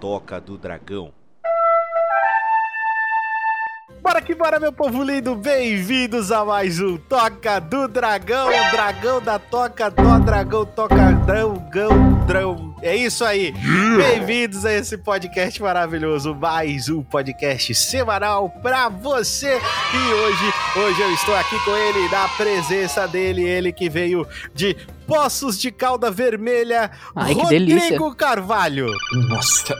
Toca do Dragão. Bora que bora, meu povo lindo! Bem-vindos a mais um Toca do Dragão! Dragão da Toca, do Dragão, Toca Dragão, Dragão. É isso aí! Bem-vindos a esse podcast maravilhoso, mais um podcast semanal pra você! E hoje, hoje eu estou aqui com ele, na presença dele, ele que veio de Poços de Calda Vermelha, Ai, Rodrigo. Carvalho. Nossa.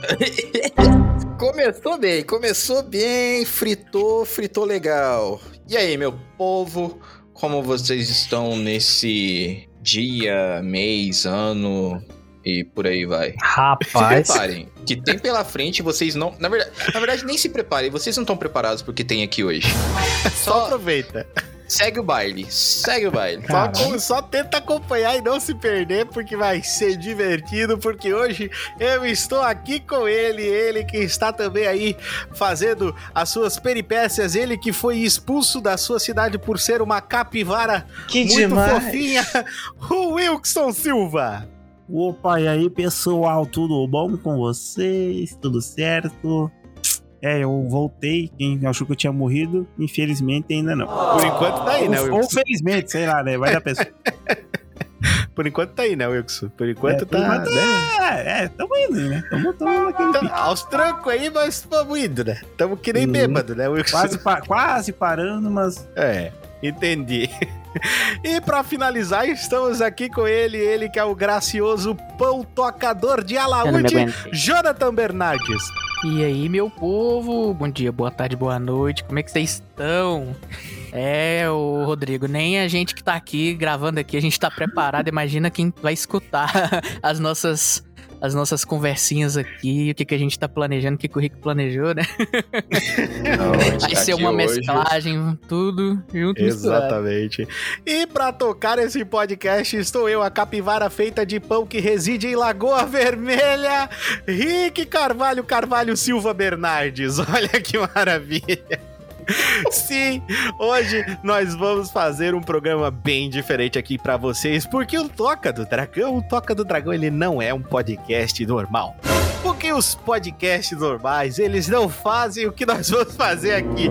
começou bem, começou bem, fritou, fritou legal. E aí, meu povo, como vocês estão nesse dia, mês, ano e por aí vai? Se Rapaz. preparem, que tem pela frente, vocês não. Na verdade, na verdade, nem se preparem, vocês não estão preparados porque tem aqui hoje. Só Só aproveita. segue o baile, segue o baile. Só, só tenta acompanhar e não se perder, porque vai ser divertido. Porque hoje eu estou aqui com ele, ele que está também aí fazendo as suas peripécias. Ele que foi expulso da sua cidade por ser uma capivara Que muito demais. fofinha, o Wilson Silva. Opa, e aí pessoal, tudo bom com vocês? Tudo certo? É, eu voltei. Quem achou que eu tinha morrido, infelizmente ainda não. Por enquanto tá aí, né, ou, ou Wilson? felizmente, sei lá, né? Vai da pessoa. Por enquanto tá aí, né, Wilson? Por enquanto É, tá. enquanto né? É, é, tamo indo, né? Tamo, tamo naquele Tá pique. aos trancos aí, mas vamos indo, né? Tamo que nem Uhum. bêbado, né, Wilson? Quase, pa- quase parando, mas É, entendi. E pra finalizar, estamos aqui com ele, ele que é o gracioso pão tocador de alaúde. Jonathan Bernardes. E aí, meu povo? Bom dia, boa tarde, boa noite. Como é que vocês estão? É, o Rodrigo, nem a gente que tá aqui gravando aqui, a gente tá preparado. Imagina quem vai escutar as nossas as nossas conversinhas aqui, o que, que a gente tá planejando, o que, que o Rico planejou, né? Vai ser uma mesclagem, tudo junto misturado. Exatamente. E pra tocar esse podcast, estou eu, a capivara feita de pão que reside em Lagoa Vermelha, Rick Carvalho Carvalho Silva Bernardes. Olha que maravilha. Sim, hoje nós vamos fazer um programa bem diferente aqui pra vocês, porque o Toca do Dragão, o Toca do Dragão, ele não é um podcast normal. Porque os podcasts normais, eles não fazem o que nós vamos fazer aqui.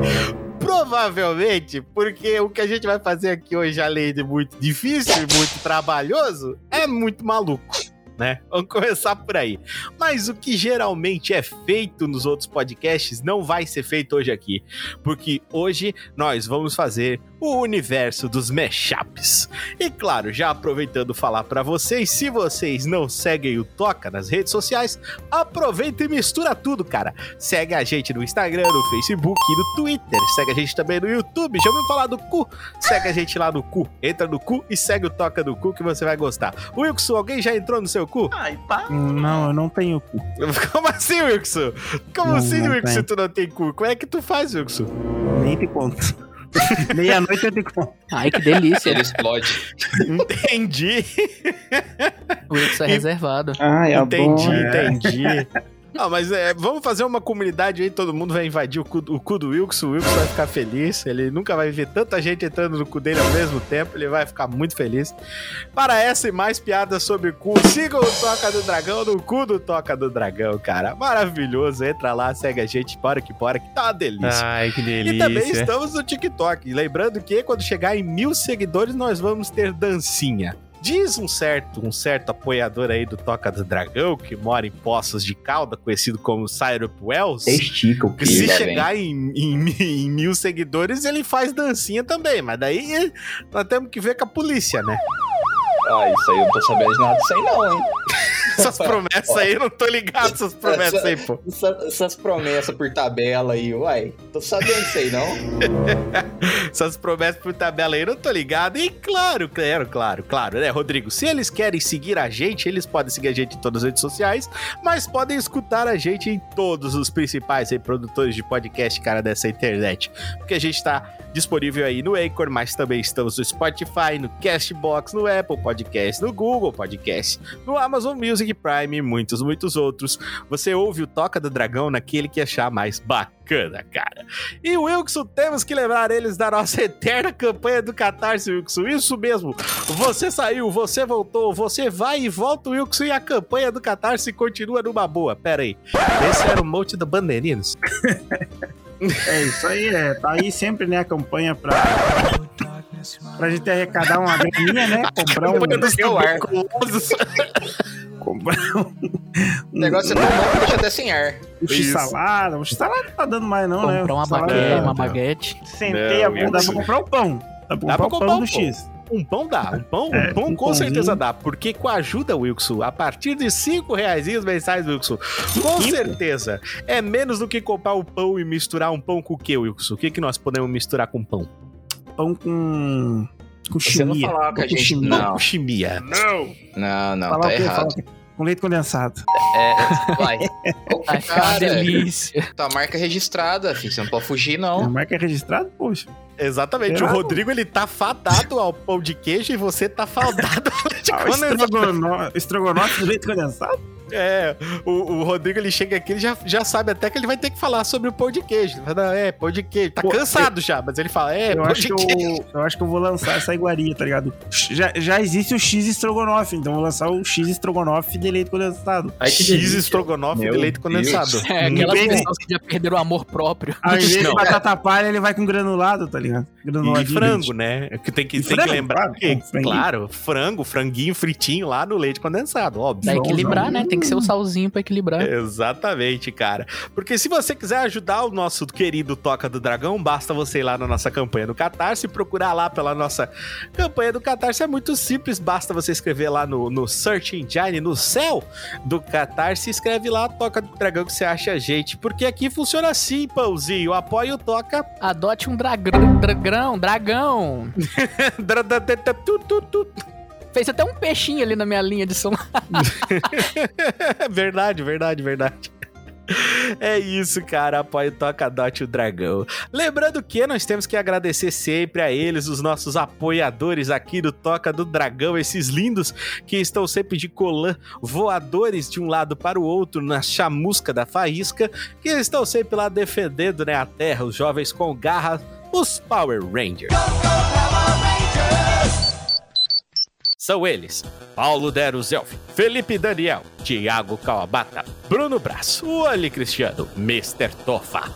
Provavelmente, porque o que a gente vai fazer aqui hoje, além de muito difícil e muito trabalhoso, é muito maluco. Né? Vamos começar por aí. Mas o que geralmente é feito nos outros podcasts não vai ser feito hoje aqui. Porque hoje nós vamos fazer o universo dos mashups. E claro, já aproveitando falar pra vocês, se vocês não seguem o Toca nas redes sociais, aproveita e mistura tudo, cara. Segue a gente no Instagram, no Facebook e no Twitter. Segue a gente também no YouTube. Já ouviu falar do cu? Segue a gente lá no cu. Entra no cu e segue o Toca do Cu que você vai gostar. Wilson, alguém já entrou no seu cu? Ai, pá. Não, eu não tenho cu. Como assim, Wilson? Como Não, assim, não Wilson, tem. tu não tem cu? Como é que tu faz, Wilson? Nem te conto. Meia-noite eu te conto. Ai, que delícia. Ele explode. Entendi, O Wilson é reservado. Ai, entendi, É. entendi. Ah, mas é, vamos fazer uma comunidade aí, todo mundo vai invadir o cu, o cu do Wilson, o Wilson vai ficar feliz, ele nunca vai ver tanta gente entrando no cu dele ao mesmo tempo, ele vai ficar muito feliz. Para essa e mais piadas sobre cu, sigam o Toca do Dragão no cu do Toca do Dragão, cara. Maravilhoso, entra lá, segue a gente, bora que bora, que tá uma delícia. Ai, que E também estamos no TikTok. Lembrando que quando chegar em mil seguidores, nós vamos ter dancinha. Diz um certo, um certo apoiador aí do Toca do Dragão, que mora em Poços de Calda, conhecido como Syrup Wells, Estica o que se vem. chegar em, em em mil seguidores, ele faz dancinha também. Mas daí nós temos que ver com a polícia, né? Ah, isso aí eu não tô sabendo de nada disso aí não, hein? Essas promessas aí, eu não tô ligado essas promessas aí, pô. Essa- essas promessas por tabela aí, uai. Tô sabendo disso aí não. Essas promessas por tabela aí, eu não tô ligado. E claro, claro, claro, claro, né, Rodrigo? Se eles querem seguir a gente, eles podem seguir a gente em todas as redes sociais, mas podem escutar a gente em todos os principais aí, produtores de podcast, cara, dessa internet. Porque a gente tá disponível aí no Anchor, mas também estamos no Spotify, no Castbox, no Apple Podcast, no Google Podcast, no Amazon Music Prime e muitos, muitos outros. Você ouve o Toca do Dragão naquele que achar mais bacana, cara. E Wilson, temos que lembrar eles da nossa eterna campanha do Catarse, Wilson. Isso mesmo. Você saiu, você voltou, você vai e volta, Wilson, e a campanha do Catarse continua numa boa. Pera aí. Esse era o monte do Bandeirinhos? É isso aí, é. Tá aí sempre, né, a campanha pra. Pra gente arrecadar uma graninha, né? Comprar um. Campanha dos tuberculosos. Comprar um. O negócio é tão bom que deixa até sem ar. Um x-salada. Um x-salada não tá dando mais, não, né? Comprar uma baguete, tá- uma baguete. Sentei Não, a bunda, dá pra comprar o pão. Dá pra comprar, comprar pão um do pão. X. Um pão dá, um pão, É, um pão um com pãozinho. certeza dá, porque com a ajuda, Wilson, a partir de 5 reais mensais, Wilson, com certeza, é menos do que comprar o pão e misturar um pão com o que, Wilson? O que, que nós podemos misturar com pão? Pão com. Com Você não chimia. falava com a gente, chimia. Não. com chimia. Não! Não, não, Falar tá errado. Com leite condensado. É, vai. Ô, Vai cara, delícia. tua marca é registrada, filho. Você não pode fugir, A não. marca é registrada? Poxa. Exatamente, o Rodrigo ele tá fadado ao pão de queijo e você tá fadado ao leite Ah, o condensado. estrogono- estrogonofe do leite condensado? É, o, o Rodrigo ele chega aqui, ele já, já sabe até que ele vai ter que falar sobre o pão de queijo. Ele fala, é, pão de queijo. Tá Pô, cansado já, mas ele fala, é, eu, pão acho de que queijo. eu, eu acho que eu vou lançar essa iguaria, tá ligado? Já, já existe o X estrogonofe, então eu vou lançar o X estrogonofe de leite condensado. Que X delícia. estrogonofe de Meu leite Deus. condensado. É, aquelas pessoas que já perderam o amor próprio. Ao invés de batata palha, ele vai com granulado, tá ligado? E frango, né? Que tem que, tem frango, que lembrar claro, que, franguinho. claro, frango, franguinho fritinho lá no leite condensado, óbvio. Pra equilibrar, não. né? Tem que ser o salzinho pra equilibrar. Exatamente, cara. Porque se você quiser ajudar o nosso querido Toca do Dragão, basta você ir lá na nossa campanha do Catarse e procurar lá pela nossa campanha do Catarse. É muito simples, basta você escrever lá no, no Search Engine, no céu do Catarse, escreve lá Toca do Dragão que você acha a gente. Porque aqui funciona assim, pãozinho. Apoia o Toca. Adote um dragão, dragão, dragão. Tu. Fez até um peixinho ali na minha linha de som. verdade, verdade, verdade. É isso, cara. Apoie o Toca Dote o Dragão. Lembrando que nós temos que agradecer sempre a eles, os nossos apoiadores aqui do Toca do Dragão, esses lindos que estão sempre de colã, voadores de um lado para o outro na chamusca da faísca, que estão sempre lá defendendo né, a terra, os jovens com garra, os Power Rangers. São eles: Paulo Dero Zelf, Felipe Daniel, Thiago Kawabata, Bruno Braço, Oli Cristiano, Mr. Tofa,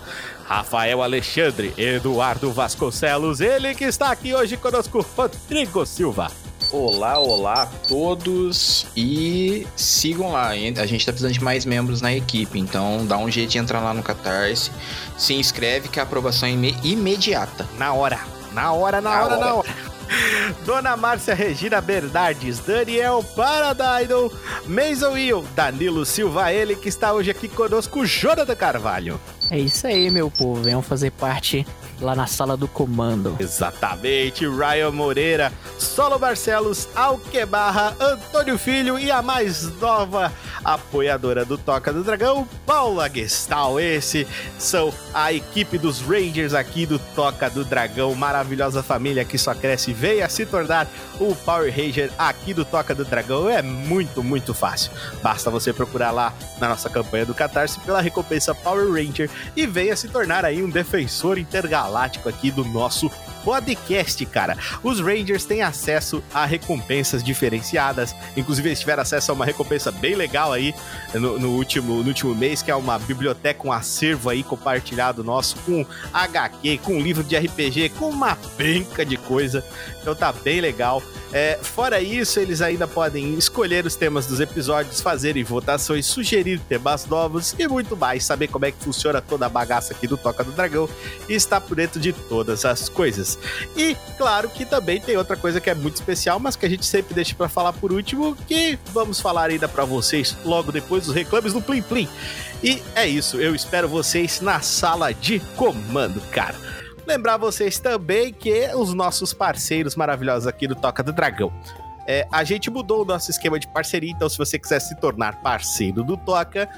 Rafael Alexandre, Eduardo Vasconcelos, ele que está aqui hoje conosco, Rodrigo Silva. Olá, olá a todos e sigam lá. hein? A gente tá precisando de mais membros na equipe, então dá um jeito de entrar lá no Catarse, se inscreve que a aprovação é ime- imediata. Na hora, na hora, na, Na hora, hora. na hora. Dona Márcia Regina Bernardes, Daniel Paradidal, Mason Will, Danilo Silva, ele que está hoje aqui conosco, Jonathan Carvalho. É isso aí, meu povo. Venham fazer parte lá na sala do comando. Exatamente, Ryan Moreira, Solo Barcelos, Alquebarra, Antônio Filho e a mais nova apoiadora do Toca do Dragão, Paula Gestal. Esse são a equipe dos Rangers aqui do Toca do Dragão, maravilhosa família que só cresce. Venha se tornar o Power Ranger aqui do Toca do Dragão. É muito, muito fácil. Basta você procurar lá na nossa campanha do Catarse pela recompensa Power Ranger e venha se tornar aí um defensor intergaláctico aqui do nosso podcast, cara. Os Rangers têm acesso a recompensas diferenciadas. Inclusive, eles tiveram acesso a uma recompensa bem legal aí no, no último, no último mês, que é uma biblioteca, um acervo aí compartilhado nosso com HQ, com livro de RPG, com uma penca de coisa. Então tá bem legal. É, fora isso, eles ainda podem escolher os temas dos episódios, fazerem votações, sugerir temas novos e muito mais, saber como é que funciona toda a bagaça aqui do Toca do Dragão e estar por dentro de todas as coisas. E claro que também tem outra coisa que é muito especial, mas que a gente sempre deixa pra falar por último, que vamos falar ainda pra vocês logo depois dos reclames do Plim Plim. E é isso, eu espero vocês na sala de comando, cara. Lembrar vocês também que os nossos parceiros maravilhosos aqui do Toca do Dragão. É, a gente mudou o nosso esquema de parceria, então se você quiser se tornar parceiro do Toca,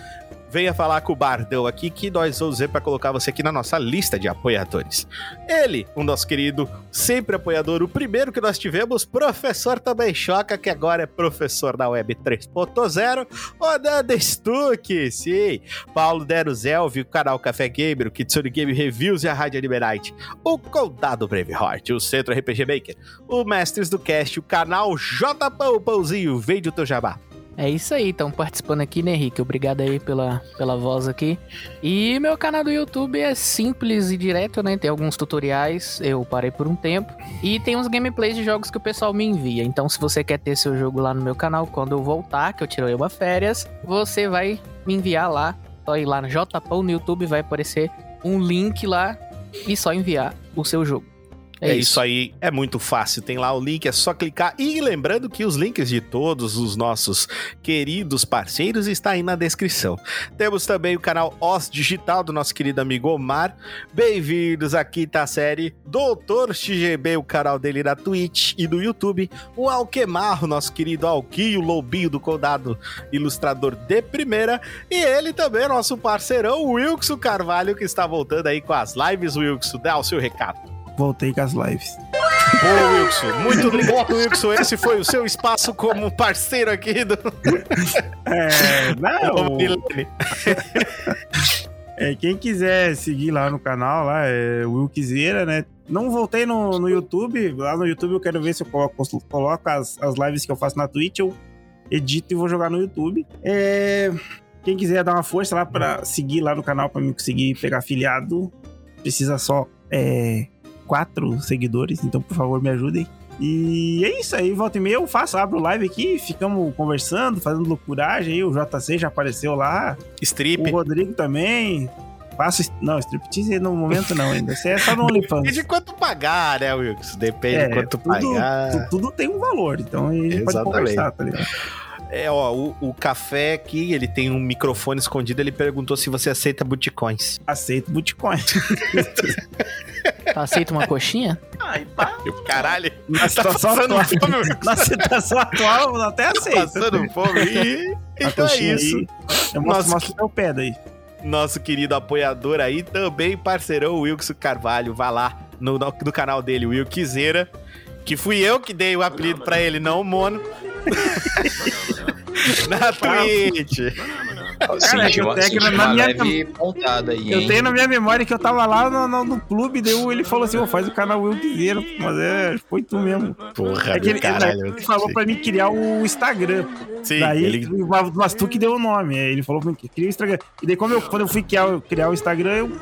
venha falar com o Bardão aqui que nós vamos ver para colocar você aqui na nossa lista de apoiadores. Ele, o nosso querido, sempre apoiador, o primeiro que nós tivemos, professor também choca, que agora é professor da Web 3.0, Odanda Stuck, sim, Paulo Deruzelvi, o canal Café Gamer, o Kitsune Game Reviews e a Rádio Liberite, o Condado Braveheart, o Centro RPG Maker, o Mestres do Cast, o canal J Pão Pãozinho, vende o teu jabá. É isso aí, estão participando aqui, né, Henrique? Obrigado aí pela, pela voz aqui. E meu canal do YouTube é simples e direto, né? Tem alguns tutoriais, eu parei por um tempo. E tem uns gameplays de jogos que o pessoal me envia. Então, se você quer ter seu jogo lá no meu canal, quando eu voltar, que eu tirei uma férias, você vai me enviar lá. Só ir lá no JPão no YouTube, vai aparecer um link lá e só enviar o seu jogo. É, é isso. isso. aí, é muito fácil. Tem lá o link, é só clicar. E lembrando que os links de todos os nossos queridos parceiros está aí na descrição. Temos também o canal Os Digital do nosso querido amigo Omar. Bem-vindos aqui a série Doutor XGB, o canal dele na Twitch e no YouTube. O Alquemar, o nosso querido Alquinho, Lobinho do Condado, ilustrador de primeira. E ele também, nosso parceirão, Wilkson Carvalho, que está voltando aí com as lives. Wilkson, dá o seu recado voltei com as lives. Boa, Wilson. Muito obrigado, Wilson. Esse foi o seu espaço como parceiro aqui do. É, não. é, quem quiser seguir lá no canal, lá é Wilkzeira, né? Não voltei no, no YouTube. Lá no YouTube eu quero ver se eu coloco, coloco as, as lives que eu faço na Twitch. Eu edito e vou jogar no YouTube. É, quem quiser dar uma força lá para seguir lá no canal para mim conseguir pegar afiliado, precisa só é, quatro seguidores, então por favor me ajudem. E é isso aí, volta e meia eu faço, abro live aqui, ficamos conversando, fazendo loucuragem aí, o JC já apareceu lá. Strip. O Rodrigo também. Faço. Não, striptease no momento não ainda. Isso é só no OnlyFans. Depende de quanto pagar, né, Wilkes? Depende é, de quanto tudo, pagar. Tudo, tudo, tem um valor, então a gente Exatamente. pode conversar, tá ligado? É, ó, o, o, café aqui, ele tem um microfone escondido, ele perguntou se você aceita butcoins. Aceito butcoins. aceita uma coxinha? Ai, pá. Caralho. Na tá situação atual, fome, na situação atual, até aceito. Tá passando fome. então é isso. Aí, eu mostro, mostro meu pé daí. Nosso querido apoiador aí, também parceirão, Wilkson Carvalho. Vá lá no, no, no canal dele, Wilkzeira. Que fui eu que dei o apelido pra ele, não o Mono. na Twitch. Cara, eu tenho na minha aí, Eu tenho na minha memória que eu tava lá no, no, no clube, deu, ele falou assim: oh, faz o canal Wilkzeiro, mas é, foi tu mesmo. Porra, é que ele, caralho, ele falou pra mim criar o Instagram. Sim, daí, ele... mas tu que deu o nome. Ele falou pra mim que cria o Instagram. E daí, como eu, quando eu fui criar, criar o Instagram, eu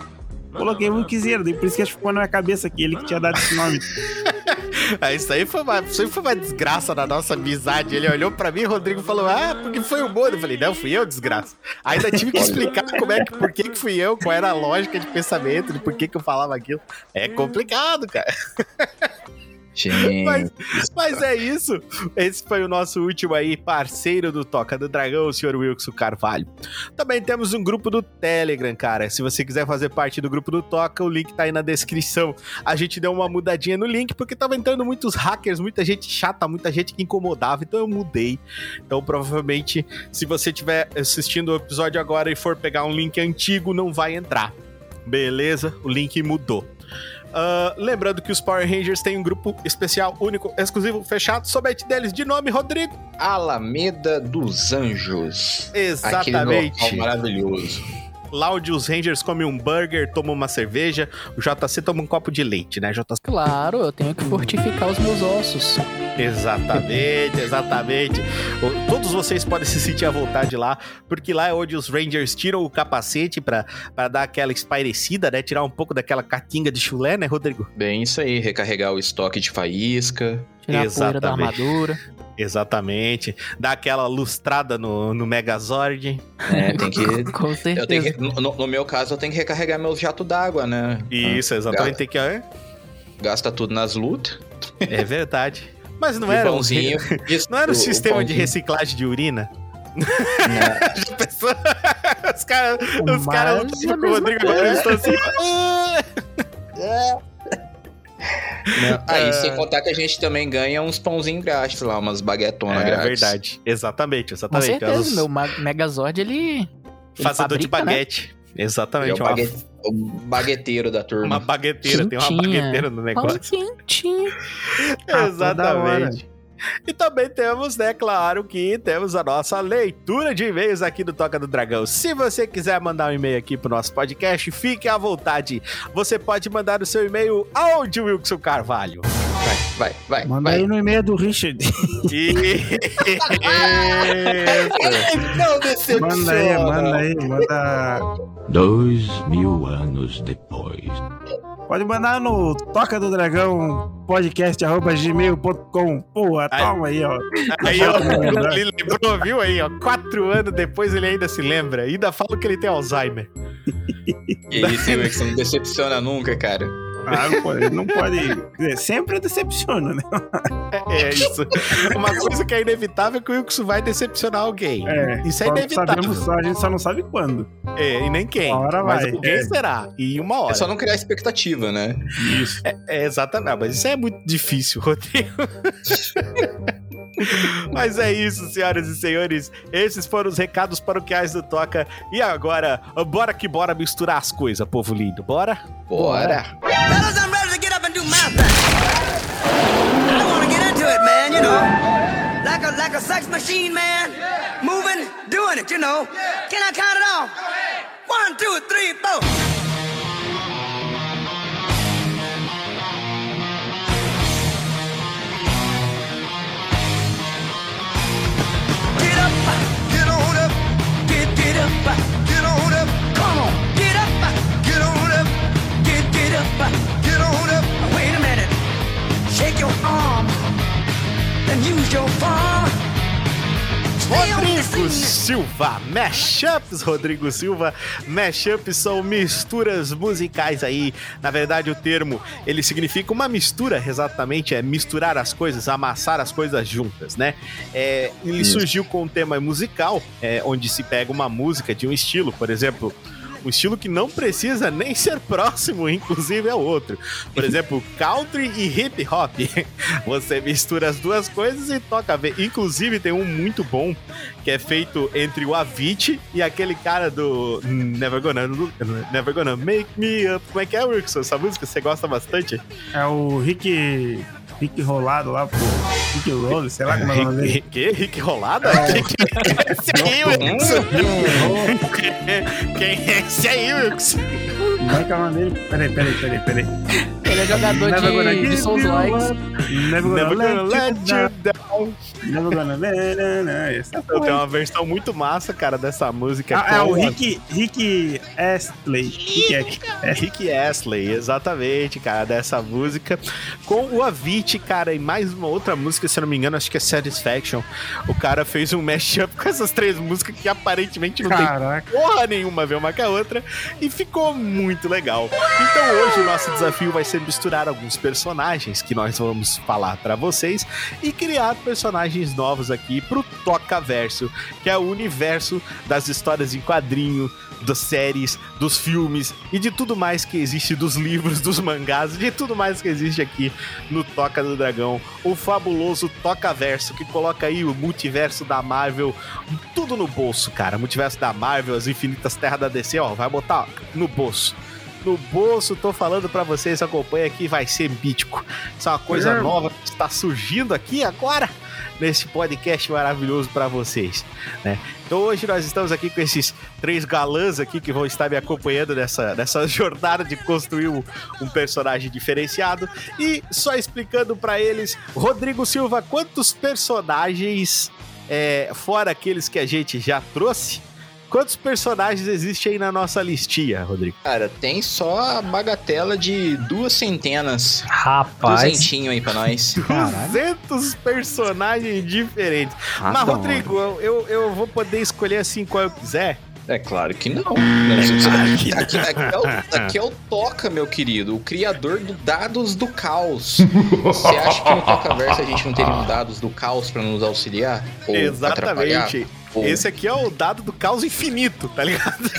coloquei o Wilkzeiro. Daí por isso que acho que ficou na minha cabeça que ele que tinha dado esse nome. Ah, isso aí foi uma, isso aí foi uma desgraça na nossa amizade. Ele olhou pra mim, o Rodrigo falou: Ah, porque foi o Mono. Eu falei: Não, fui eu, desgraça. Ainda tive que explicar como é que, por que, que fui eu, qual era a lógica de pensamento, de por que, que eu falava aquilo. É complicado, cara. Gente. Mas, mas, é isso. Esse foi o nosso último aí, parceiro do Toca do Dragão, o senhor Wilson Carvalho. Também temos um grupo do Telegram, cara. Se você quiser fazer parte do grupo do Toca, o link tá aí na descrição. A gente deu uma mudadinha no link porque tava entrando muitos hackers, muita gente chata, muita gente que incomodava, então eu mudei. Então provavelmente, se você estiver assistindo o episódio agora e for pegar um link antigo, não vai entrar. Beleza? O link mudou. Uh, lembrando que os Power Rangers têm um grupo especial, único, exclusivo, fechado, somente deles de nome, Rodrigo. Alameda dos Anjos. Exatamente. Maravilhoso. Lá onde os Rangers comem um burger, tomam uma cerveja, o JC toma um copo de leite, né, JC? Claro, eu tenho que fortificar os meus ossos. Exatamente, exatamente. Todos vocês podem se sentir à vontade lá, porque lá é onde os Rangers tiram o capacete para dar aquela espairecida, né? Tirar um pouco daquela catinga de chulé, né, Rodrigo? Bem, isso aí, recarregar o estoque de faísca. Tirar Exatamente. a poeira da armadura. Exatamente. Dar aquela lustrada no, no Megazord. É, tem que. Com certeza. Que, no, no, meu caso, eu tenho que recarregar meu jato d'água, né? Isso, exatamente. Tem que. É? Gasta tudo nas lutas. É verdade. Mas não era, pãozinho, um, isso, não era um sistema de reciclagem de urina? Já pensou? Os caras os cara lutavam com o Rodrigo agora estão assim. é. Não, aí, uh... sem contar que a gente também ganha uns pãozinhos grátis lá, umas baguetonas é, grátis. É verdade. Exatamente, exatamente. Com certeza, Elas... meu Megazord, ele Ele Fazedor de fabrica, né? baguete. Ele é Exatamente, o, uma, o bagueteiro da turma. uma bagueteira. Tem uma bagueteira no Pão negócio. quentinho. Ah, Exatamente. E também temos, né, claro que temos a nossa leitura de e-mails aqui do Toca do Dragão. Se você quiser mandar um e-mail aqui pro nosso podcast, fique à vontade. Você pode mandar o seu e-mail aonde, Wilson Carvalho? Vai, vai, Manda vai. aí no e-mail do Richard. Não decepciona. Manda aí, manda aí, manda. Dois mil anos depois. Pode mandar no Toca do Dragão podcast arroba gmail.com. Porra, Aí. toma aí, ó. Aí, ó, me lembrar. ele lembrou, viu aí, ó. Quatro anos depois ele ainda se lembra. Ainda fala que ele tem Alzheimer. Que isso, hein, Wilson? Não decepciona nunca, cara. Ah, não pode, não pode. quer dizer, Sempre decepciona, né? É, é isso. Uma coisa que é inevitável é que o Wilson vai decepcionar alguém. É, Isso é inevitável. Sabemos a gente só não sabe quando. É, e nem quem. Uma hora mas vai, alguém é. será. E uma hora. É só não criar expectativa, né? Isso. É, exatamente. Mas isso é muito difícil, Rodrigo. Mas é isso, senhoras e senhores. Esses foram os recados paroquiais do Toca. E agora, bora que bora misturar as coisas, povo lindo. Bora? Bora. Fellas, I'm ready to get up and do my thing. I want to get into it, man, you know. Like a, like a sex machine, man. Moving, doing it, you know. Can I count it off? One, two, three, four. Shake your arm, then use your palm. Rodrigo. Silva, mashups, Rodrigo Silva, mashups são misturas musicais aí. Na verdade, o termo ele significa uma mistura, exatamente, é misturar as coisas, amassar as coisas juntas, né? É, ele surgiu com um tema musical, é, onde se pega uma música de um estilo, por exemplo. Um estilo que não precisa nem ser próximo, inclusive, ao outro. Por exemplo, country e hip hop. Você mistura as duas coisas e toca. Inclusive, tem um muito bom que é feito entre o Avicii e aquele cara do Never Gonna, Never Gonna Make Me Up. Como é que é, Wilson? Essa música você gosta bastante? É o Rick. Rick Rolado lá, pô. Rick Roll, sei lá como é o nome dele. Rick, que? Rick Rolada? Que que é esse aí, Wilson? Quem é esse aí, Wilson? Como é que é o nome dele? Peraí, peraí, peraí, peraí. Ele é jogador Never gonna de, de Souls Likes. Never gonna Never Gonna let Let you down. Never gonna let you down. Essa tenho uma versão muito massa, cara, dessa música. Ah, é o Rick, Rick Astley. Rick Astley. É Rick Astley, exatamente, cara, dessa música. Com o Avicii, cara, e mais uma outra música, se eu não me engano, acho que é Satisfaction. O cara fez um mashup com essas três músicas que aparentemente não tem Caraca. porra nenhuma a ver uma com a outra e ficou muito legal. Então hoje o nosso desafio vai ser misturar alguns personagens que nós vamos falar pra vocês e criar personagens novos aqui pro Toca Verso, que é o universo das histórias em quadrinho, das séries, dos filmes e de tudo mais que existe dos livros, dos mangás, de tudo mais que existe aqui no Toca do Dragão, o fabuloso Toca Verso que coloca aí o multiverso da Marvel tudo no bolso, cara. Multiverso da Marvel, as infinitas terras da DC, ó, vai botar ó, no bolso. No bolso, tô falando pra vocês, acompanha aqui, vai ser mítico. Isso é uma coisa É. nova que está surgindo aqui agora nesse podcast maravilhoso pra vocês, né? Então hoje nós estamos aqui com esses três galãs aqui que vão estar me acompanhando nessa, nessa jornada de construir um, um personagem diferenciado e só explicando pra eles, Rodrigo Silva, quantos personagens é, fora aqueles que a gente já trouxe, quantos personagens existem aí na nossa listinha, Rodrigo? Cara, tem só a bagatela de duas centenas. Rapaz. Duzentinho aí pra nós. 200 personagens diferentes. Mas, Adoro. Rodrigo, eu, eu, vou poder escolher assim qual eu quiser? É claro que não. que aqui, aqui é o, aqui é o Toca, meu querido, o criador do Dados do Caos. Você acha que no Tocaverso a gente não teria um Dados do Caos pra nos auxiliar? Ou atrapalhar? Esse aqui é o dado do caos infinito, tá ligado?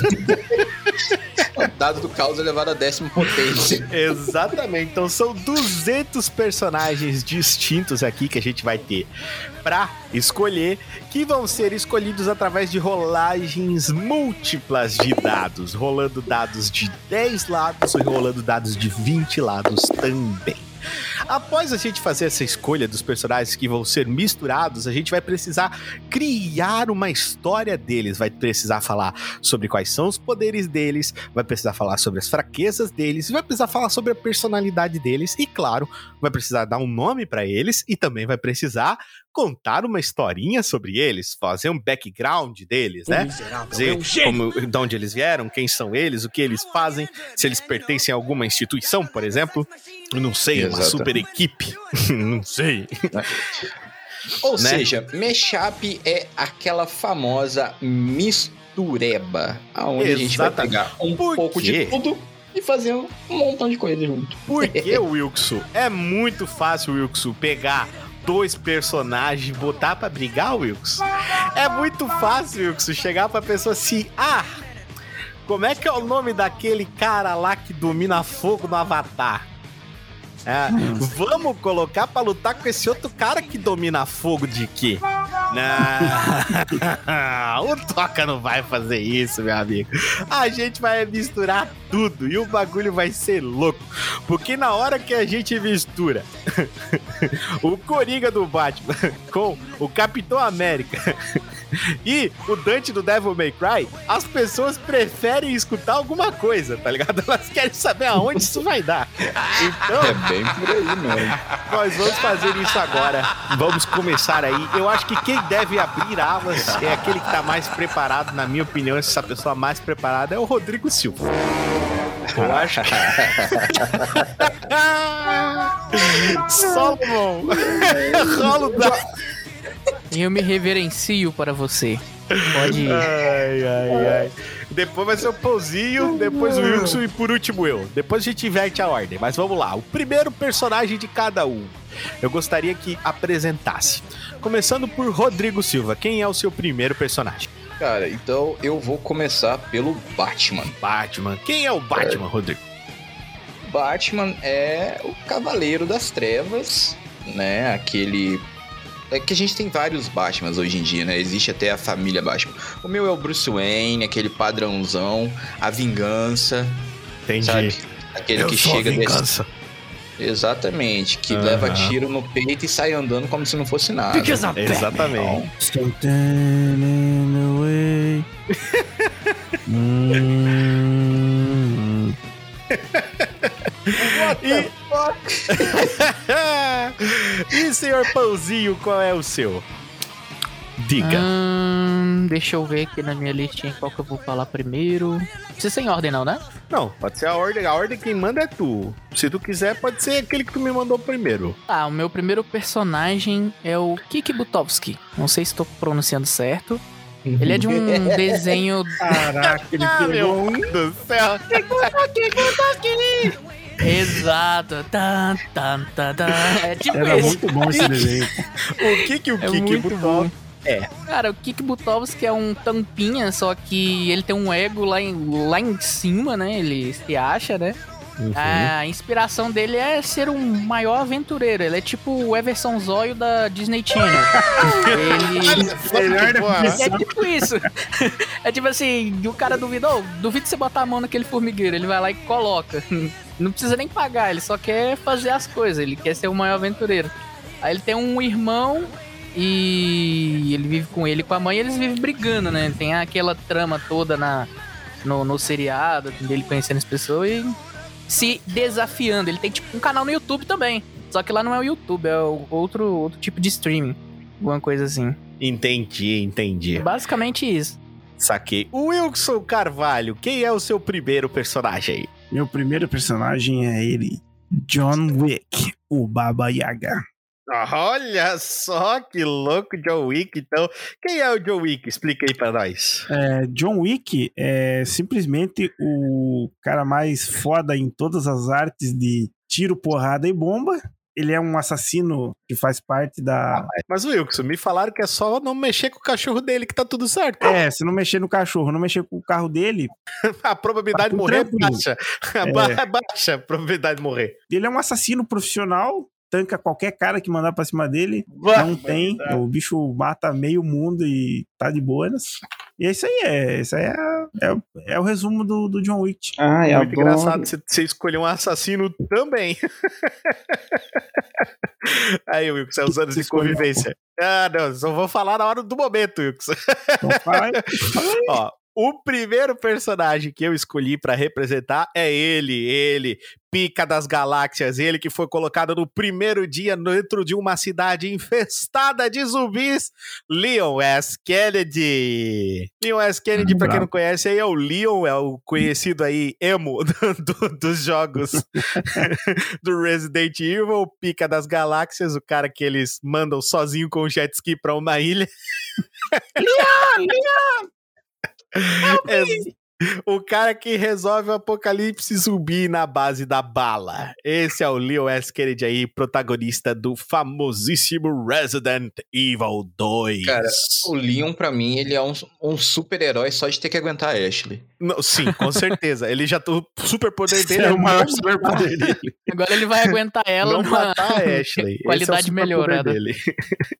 Dado do caos elevado a décima potência. Exatamente. Então são 200 personagens distintos aqui que a gente vai ter pra escolher, que vão ser escolhidos através de rolagens múltiplas de dados, rolando dados de 10 lados e rolando dados de 20 lados também. Após a gente fazer essa escolha dos personagens que vão ser misturados, a gente vai precisar criar uma história deles, vai precisar falar sobre quais são os poderes deles, vai precisar falar sobre as fraquezas deles, vai precisar falar sobre a personalidade deles e, claro, vai precisar dar um nome pra eles e também vai precisar contar uma historinha sobre eles, fazer um background deles, né? Dizer como, de onde eles vieram, quem são eles, o que eles fazem, se eles pertencem a alguma instituição, por exemplo. Eu não sei, uma Exato. super equipe. não sei. Ou Né? seja, mashup é aquela famosa mistureba, aonde a gente vai Exatamente. pegar um Por pouco quê? de tudo e fazer um montão de coisa junto. Porque, Wilkson, é muito fácil, Wilkson, pegar dois personagens botar pra brigar, Wilkson. É muito fácil, Wilkson, chegar pra pessoa assim, ah, como é que é o nome daquele cara lá que domina fogo no Avatar? É, vamos colocar pra lutar com esse outro cara que domina fogo de quê? Não, o Toca não vai fazer isso, meu amigo. A gente vai misturar tudo e o bagulho vai ser louco. Porque na hora que a gente mistura o Coringa do Batman com o Capitão América e o Dante do Devil May Cry, as pessoas preferem escutar alguma coisa, tá ligado? Elas querem saber aonde isso vai dar. Então, É bem por aí, mano. nós vamos fazer isso agora. Vamos começar aí. Eu acho que quem deve abrir alas é aquele que tá mais preparado, na minha opinião, essa pessoa mais preparada é o Rodrigo Silva. Eu acho que. Solomon! Rola o dado. Eu me reverencio para você. Pode ir. Ai, ai, ai. Depois vai ser o Pouzinho, depois o Wilson e por último eu. Depois a gente inverte a ordem, mas vamos lá. O primeiro personagem de cada um. Eu gostaria que apresentasse. Começando por Rodrigo Silva. Quem é o seu primeiro personagem? Cara, então eu vou começar pelo Batman. Batman. Quem é o Batman, Rodrigo? Batman é o Cavaleiro das Trevas, né? Aquele. É que a gente tem vários Batmans hoje em dia, né? Existe até a família Batman. O meu é o Bruce Wayne, aquele padrãozão, a vingança, Entendi. sabe? Aquele que chega desse- Exatamente, que leva tiro no peito e sai andando como se não fosse nada. Exatamente. E... e senhor Pãozinho, qual é o seu? Diga. Hum, deixa eu ver aqui na minha listinha qual que eu vou falar primeiro. Precisa ser em ordem, não, né? Não, pode ser a ordem. A ordem quem manda é tu. Se tu quiser, pode ser aquele que tu me mandou primeiro. Tá, o meu primeiro personagem é o Kik Butovski. Não sei se estou pronunciando certo. Ele é de um desenho. Caraca, ele Ah, pegou um. meu Deus do céu. Exato. Tan, tan, tan, tan. É tipo Era esse. muito bom esse desenho. O que que o É Kiki botou? bom. Cara, o Kik Butovski é um tampinha, só que ele tem um ego lá em, lá em cima, né? Ele se acha, né? Uhum. A inspiração dele é ser um maior aventureiro. Ele é tipo o Everson Zóio da Disney Channel. ele. Porra. É tipo isso. É tipo assim, o cara duvidou, duvido você botar a mão naquele formigueiro. Ele vai lá e coloca. Não precisa nem pagar, ele só quer fazer as coisas. Ele quer ser o maior aventureiro. Aí ele tem um irmão e ele vive com ele e com a mãe e eles vivem brigando, né? Tem aquela trama toda na, no, no seriado, dele conhecendo as pessoas e se desafiando. Ele tem tipo um canal no YouTube também. Só que lá não é o YouTube, é o- outro, outro tipo de streaming. Alguma coisa assim. Entendi, entendi. É basicamente isso. Saquei. O Wilson Carvalho, quem é o seu primeiro personagem aí? Meu primeiro personagem é ele, John Wick, o Baba Yaga. Olha só que louco, John Wick. Então, quem é o John Wick? Explica aí pra nós. É, John Wick é simplesmente o cara mais foda em todas as artes de tiro, porrada e bomba. ele é um assassino que faz parte da. Mas, Wilson, me falaram que é só não mexer com o cachorro dele que tá tudo certo. É, se não mexer no cachorro, não mexer com o carro dele, A probabilidade de Tá tudo morrer é baixa. É. baixa a probabilidade de morrer. ele é um assassino profissional, tanca qualquer cara que mandar pra cima dele. Não tem. O bicho mata meio mundo e tá de boas. E é isso aí, é. Isso aí é, é, é o resumo do, do John Wick. Ah, é Muito engraçado você, escolher um assassino também. Aí, Wilson, é os anos de escolheu. convivência. Ah, não, só vou falar na hora do momento, Wilson. Então fala aí. Ó, o primeiro personagem que eu escolhi pra representar é ele, ele, pica das galáxias, ele que foi colocado no primeiro dia dentro de uma cidade infestada de zumbis, Leon S. Kennedy. Leon S. Kennedy, Ah, pra quem não conhece, aí é o Leon, é o conhecido aí emo do- do- dos jogos do Resident Evil, pica das galáxias, o cara que eles mandam sozinho com o jet ski pra uma ilha. É, o cara que resolve o apocalipse zumbi na base da bala. Esse é o Leo S. Kennedy aí, protagonista do famosíssimo Resident Evil 2. Cara, o Leon, pra mim, ele é um, um super-herói só de ter que aguentar a Ashley. Não, sim, com certeza. Ele já o super poder dele é o maior não superpoder dele. Agora ele vai aguentar ela não numa matar a Ashley. É qualidade superpoder melhorada. Dele.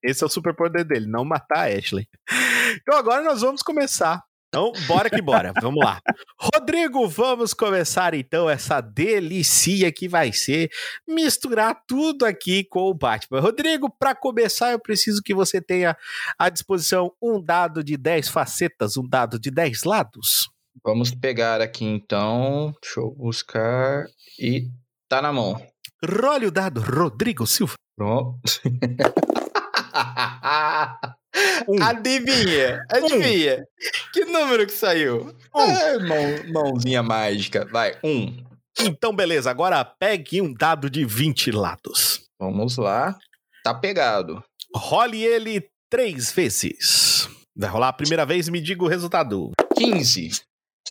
Esse é o superpoder dele, não matar a Ashley. Então agora nós vamos começar. Então, bora que bora. Vamos lá. Rodrigo, vamos começar então essa delicia que vai ser misturar tudo aqui com o Batman. Rodrigo, para começar, eu preciso que você tenha à disposição um dado de 10 facetas, um dado de 10 lados. Vamos pegar aqui, então. Deixa eu buscar. E tá na mão. Role o dado, Rodrigo Silva. Pronto. Um. Adivinha, adivinha. Que número que saiu? Ah, mão- mãozinha mágica. Vai, um. Então, beleza. Agora pegue um dado de 20 lados. Vamos lá. Tá pegado. Role ele três vezes. Vai rolar a primeira vez e me diga o resultado. 15.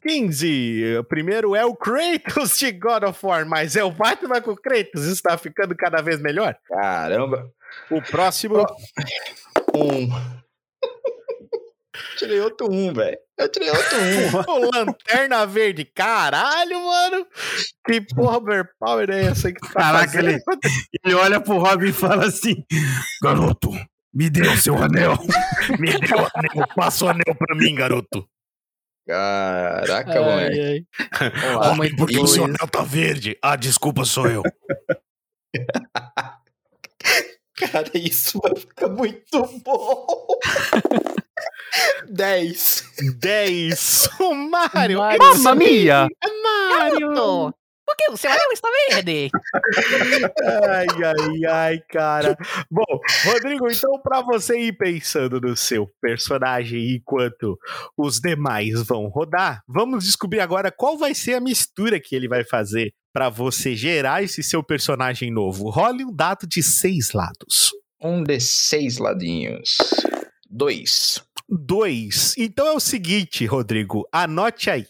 15. O primeiro é o Kratos de God of War, mas é o Batman com o Kratos. Isso tá ficando cada vez melhor. Caramba. O próximo. Um. tirei outro um, velho. Eu tirei outro um. O Lanterna Verde. Caralho, mano. Que porra overpower é essa que tá Caraca, fazendo? ele- Ele olha pro Robin e fala assim: Garoto, me dê o seu anel. Me deu o anel. Passa o anel pra mim, garoto. Caraca, moleque. ai. Vamos lá. Muito Por que o seu anel tá verde? Ah, desculpa, sou eu. Cara, isso vai ficar muito bom. 10. 10. O Mario. Mario. Mamma mia. Mario. Garoto, Por que o seu anel está verde? Ai, ai, ai, cara. Bom, Rodrigo, então pra você ir pensando no seu personagem enquanto os demais vão rodar, vamos descobrir agora qual vai ser a mistura que ele vai fazer pra você gerar esse seu personagem novo. Role um dado de seis lados. Um de seis ladinhos. Dois. Dois. Então é o seguinte, Rodrigo, anote aí.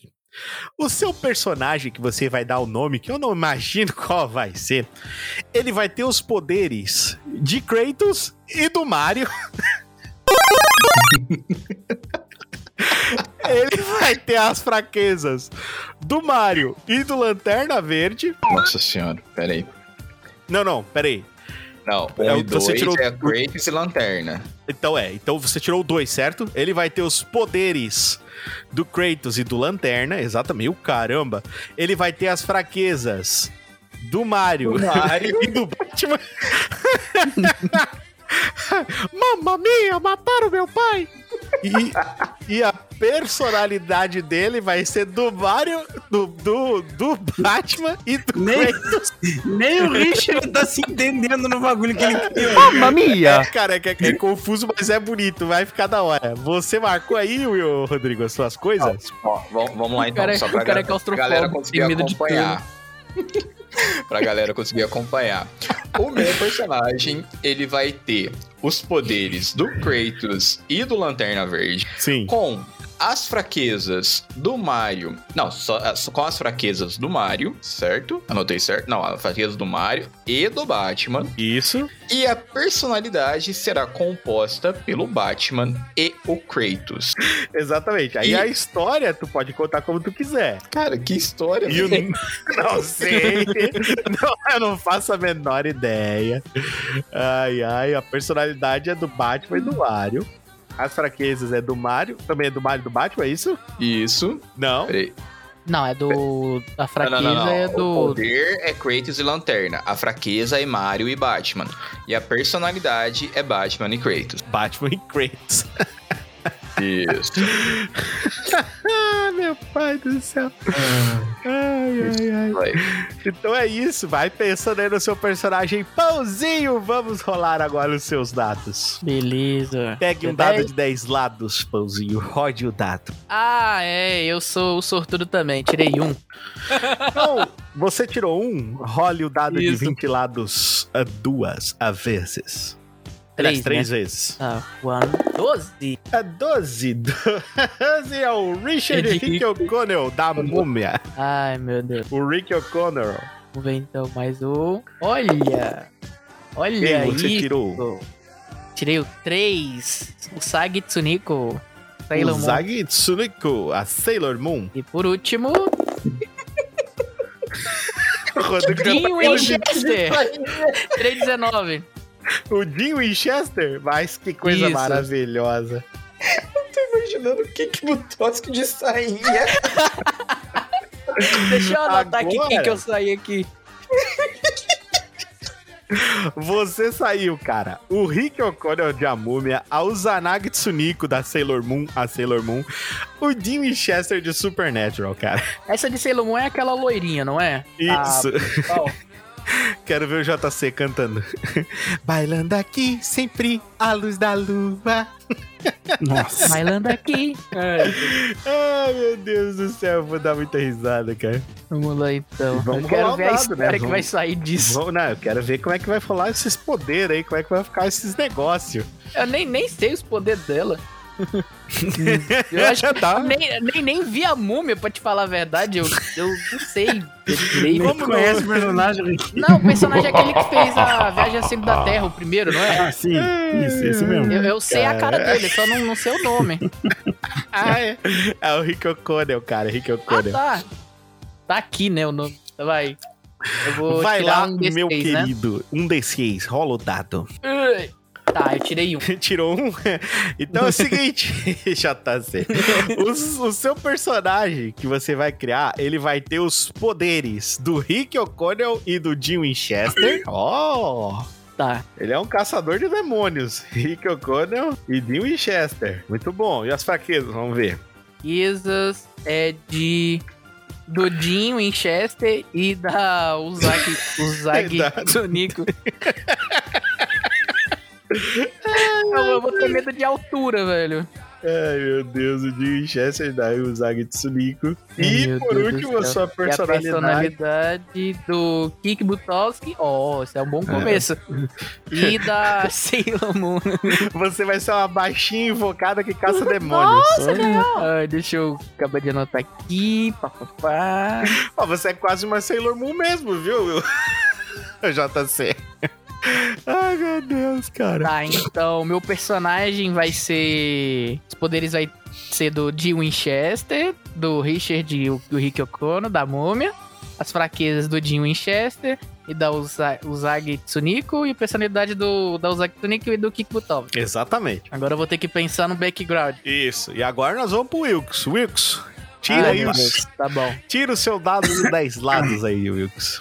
O seu personagem que você vai dar o nome, que eu não imagino qual vai ser, ele vai ter os poderes de Kratos e do Mario. ele vai ter as fraquezas do Mario e do Lanterna Verde. Nossa senhora, peraí. Não, não, peraí. Não, um É, e você dois tirou- é Kratos e Lanterna. Então é, então você tirou dois, certo? Ele vai ter os poderes do Kratos e do Lanterna, exatamente, o caramba. Ele vai ter as fraquezas do Mario, Do Mario. e do Batman. Mamma mia, mataram meu pai! E, e a personalidade dele vai ser do Mario, do, do, do Batman e do Nem- Kratos. Nem o Richard tá se entendendo no bagulho que ele criou. Mamma mia! É, cara, é, é- é confuso, mas é bonito, vai ficar da hora. Você marcou aí, Will, Rodrigo, as suas coisas? Ó, vamos, vamos lá O então, cara é- só pra o cara é ga- claustrofóbico, galera conseguir tem medo de acompanhar. pra galera conseguir acompanhar. O meu personagem, ele vai ter os poderes do Kratos e do Lanterna Verde Sim. com as fraquezas do Mario. Não, só, só com as fraquezas do Mario, certo? Anotei certo? Não, as fraquezas do Mario e do Batman. Isso. E a personalidade será composta pelo Batman e o Kratos. Exatamente. Aí E- a história tu pode contar como tu quiser. Cara, que história. E o... velho. Não sei. Não, eu não faço a menor ideia. Ai, ai. A personalidade é do Batman e do Mario. As fraquezas é do Mario. Também é do Mario e do Batman, é isso? Isso. Não. Peraí. Não, é do. A fraqueza não, não, não. é O do. poder é Kratos e Lanterna. A fraqueza é Mario e Batman. E a personalidade é Batman e Kratos. Batman e Kratos. Isso. Ah, meu pai do céu. Ai, ai, ai. Então é isso. Vai pensando aí no seu personagem Pãozinho. Vamos rolar agora os seus dados. Beleza. Pegue um dado de 10 lados, Pãozinho. Rode o dado. Ah, é, eu sou o sortudo também. Tirei um. Então, você tirou um, role o dado de Isso. 20 lados a duas a vezes. Aliás, Três, três né? vezes. Ah, one, doze. A 12. 12 é o Richard Rick. O'Connell da múmia. Ai, meu Deus. O Rick O'Connell. Vamos ver então mais um. Olha! Olha Quem você isso! tirou? Tirei o 3. O Sagi Tsuniko. Sailor o Moon. Zag Tsuniko, a Sailor Moon. E por último, O Rodrigo Dean tá Winchester. 319. O Dean Winchester? Mas que coisa Isso. maravilhosa. Tô imaginando o que que Butowski de sainha. Deixa eu anotar aqui quem que eu saí aqui. Você saiu, cara. O Rick O'Connell de A Múmia, a Uzanagi Tsuniko da Sailor Moon, a Sailor Moon, o Dean Winchester de Supernatural, cara. Essa de Sailor Moon é aquela loirinha, não é? Isso. Ah, qual? Quero ver o JC cantando. Bailando aqui, sempre à luz da lua. Nossa. Bailando aqui. É, Ai, meu Deus do céu, eu vou dar muita risada, cara. vamos lá então. Vamos eu quero ver a dado, história né? que Vamos- vai sair disso. Vou- não, eu quero ver como é que vai rolar esses poderes aí, como é que vai ficar esses negócios. Eu nem, nem sei os poderes dela. Eu acho que Tá. nem, nem, nem vi a múmia, pra te falar a verdade. Eu, eu não sei. Nem Como conhece não? o personagem aqui. Não, o personagem é aquele que fez a Viagem Centro da Terra, o primeiro, não é? Ah, sim. Isso, esse mesmo. Eu, eu sei a cara Cara. dele, só não, não sei o nome. Ah, é. É o Rick O'Connell, cara, Rick Ah, O'Connell. tá. Tá aqui, né, o nome. Vai. Eu vou Vai tirar lá, um D6, meu né? querido. Um D6, rola o dado. Ui. Tá, eu tirei um. Tirou um. Então é o seguinte, JC. O, o seu personagem que você vai criar, ele vai ter os poderes do Rick O'Connell e do Jim Winchester. Oh! Tá. Ele é um caçador de demônios. Rick O'Connell e Jim Winchester. Muito bom. E as fraquezas? Vamos ver. Isas é de. Do Jim Winchester e da Uzagi, Uzagi Da- Tsuniko. Eu, eu vou ter medo de altura, velho. Ai, meu Deus. O Jim Winchester da Uzagi Tsuniko. E, Meu por Deus último, a sua E a personalidade. personalidade do Kik Butowski. Oh, isso é um bom começo. E da Sailor Moon. Você vai ser uma baixinha invocada que caça demônios. Ah, deixa eu acabar de anotar aqui. Pá, pá, pá. Ó, você é quase uma Sailor Moon mesmo, viu? JC. Ai, meu Deus, cara. Tá, então meu personagem vai ser. Os poderes vai ser do Jim Winchester, do Richard e o- do Rick Okono, da Múmia. As fraquezas do Jim Winchester e da Uza- Uzagi Tsuniko. E a personalidade do, da Uzagi Tsuniko e do Kik Butov. Exatamente. Agora eu vou ter que pensar no background. Isso. E agora nós vamos pro Wilkes. Wilkes, tira Ai, aí os, Tá bom. tira o seu dado de 10 lados aí, Wilkes.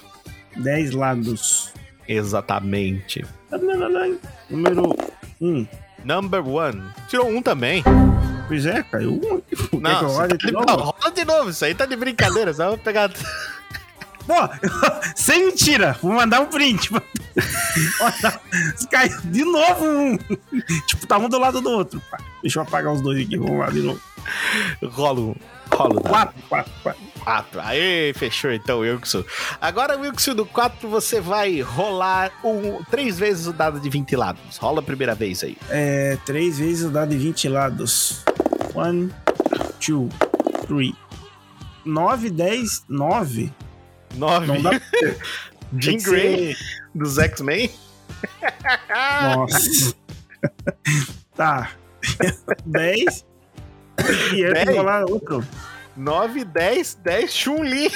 10 lados. Exatamente. Número 1. Number one. Tirou um também. Pois é, caiu um que Não, você de tá novo? de novo. Isso aí tá de brincadeira. Só vou pegar. Pô, sem mentira. Vou mandar um print. Olha, Caiu de novo um. Tipo, tá um do lado do outro. Deixa eu apagar os dois aqui. Vamos lá de novo. Rola um. Rola o dado. 4, 4, 4. 4. Aê, fechou então, Wilkson. Agora, Wilkson, do 4 você vai rolar um, três vezes o dado de 20 lados. Rola a primeira vez aí. É, 3 vezes o dado de 20 lados. 1, two, three. 9, 10, 9. 9. Não dá Grey ser- dos X-Men. Nossa. tá. 10. E eu Dez? rolar outro. 9, 10, 10, Chun-Li.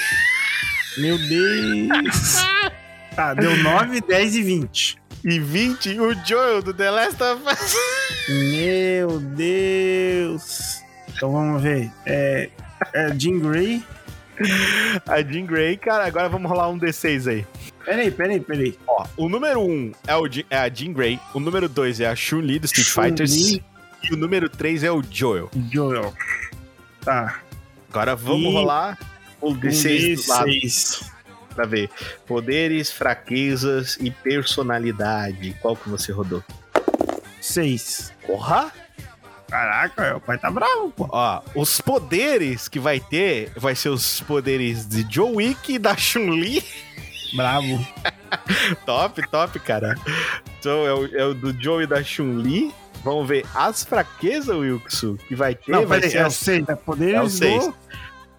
Meu Deus. Tá, deu 9, 10 e 20. E 20, o Joel do The Last of Us. Meu Deus. Então vamos ver. É, é Jean Grey. A Jean Grey, cara, agora vamos rolar um D6 aí. Peraí, peraí, peraí. Ó, o número 1 é, o, é a Jean Grey, o número 2 é a Chun-Li do Street Fighters Chun-Li. e o número 3 é o Joel. Joel. Tá. Agora vamos E- rolar o Um D6 do lado D6. pra ver. Poderes, fraquezas e personalidade. Qual que você rodou? 6. Porra! Caraca, o pai tá bravo, pô. Ó, os poderes que vai ter vai ser os poderes de John Wick e da Chun-Li. Bravo. top, top, cara. Então é o, é o do Joe e da Chun-Li. Vamos ver as fraquezas, Wilkson, que vai ter. Não, vai ser é o as- 6. É poderes É o seis.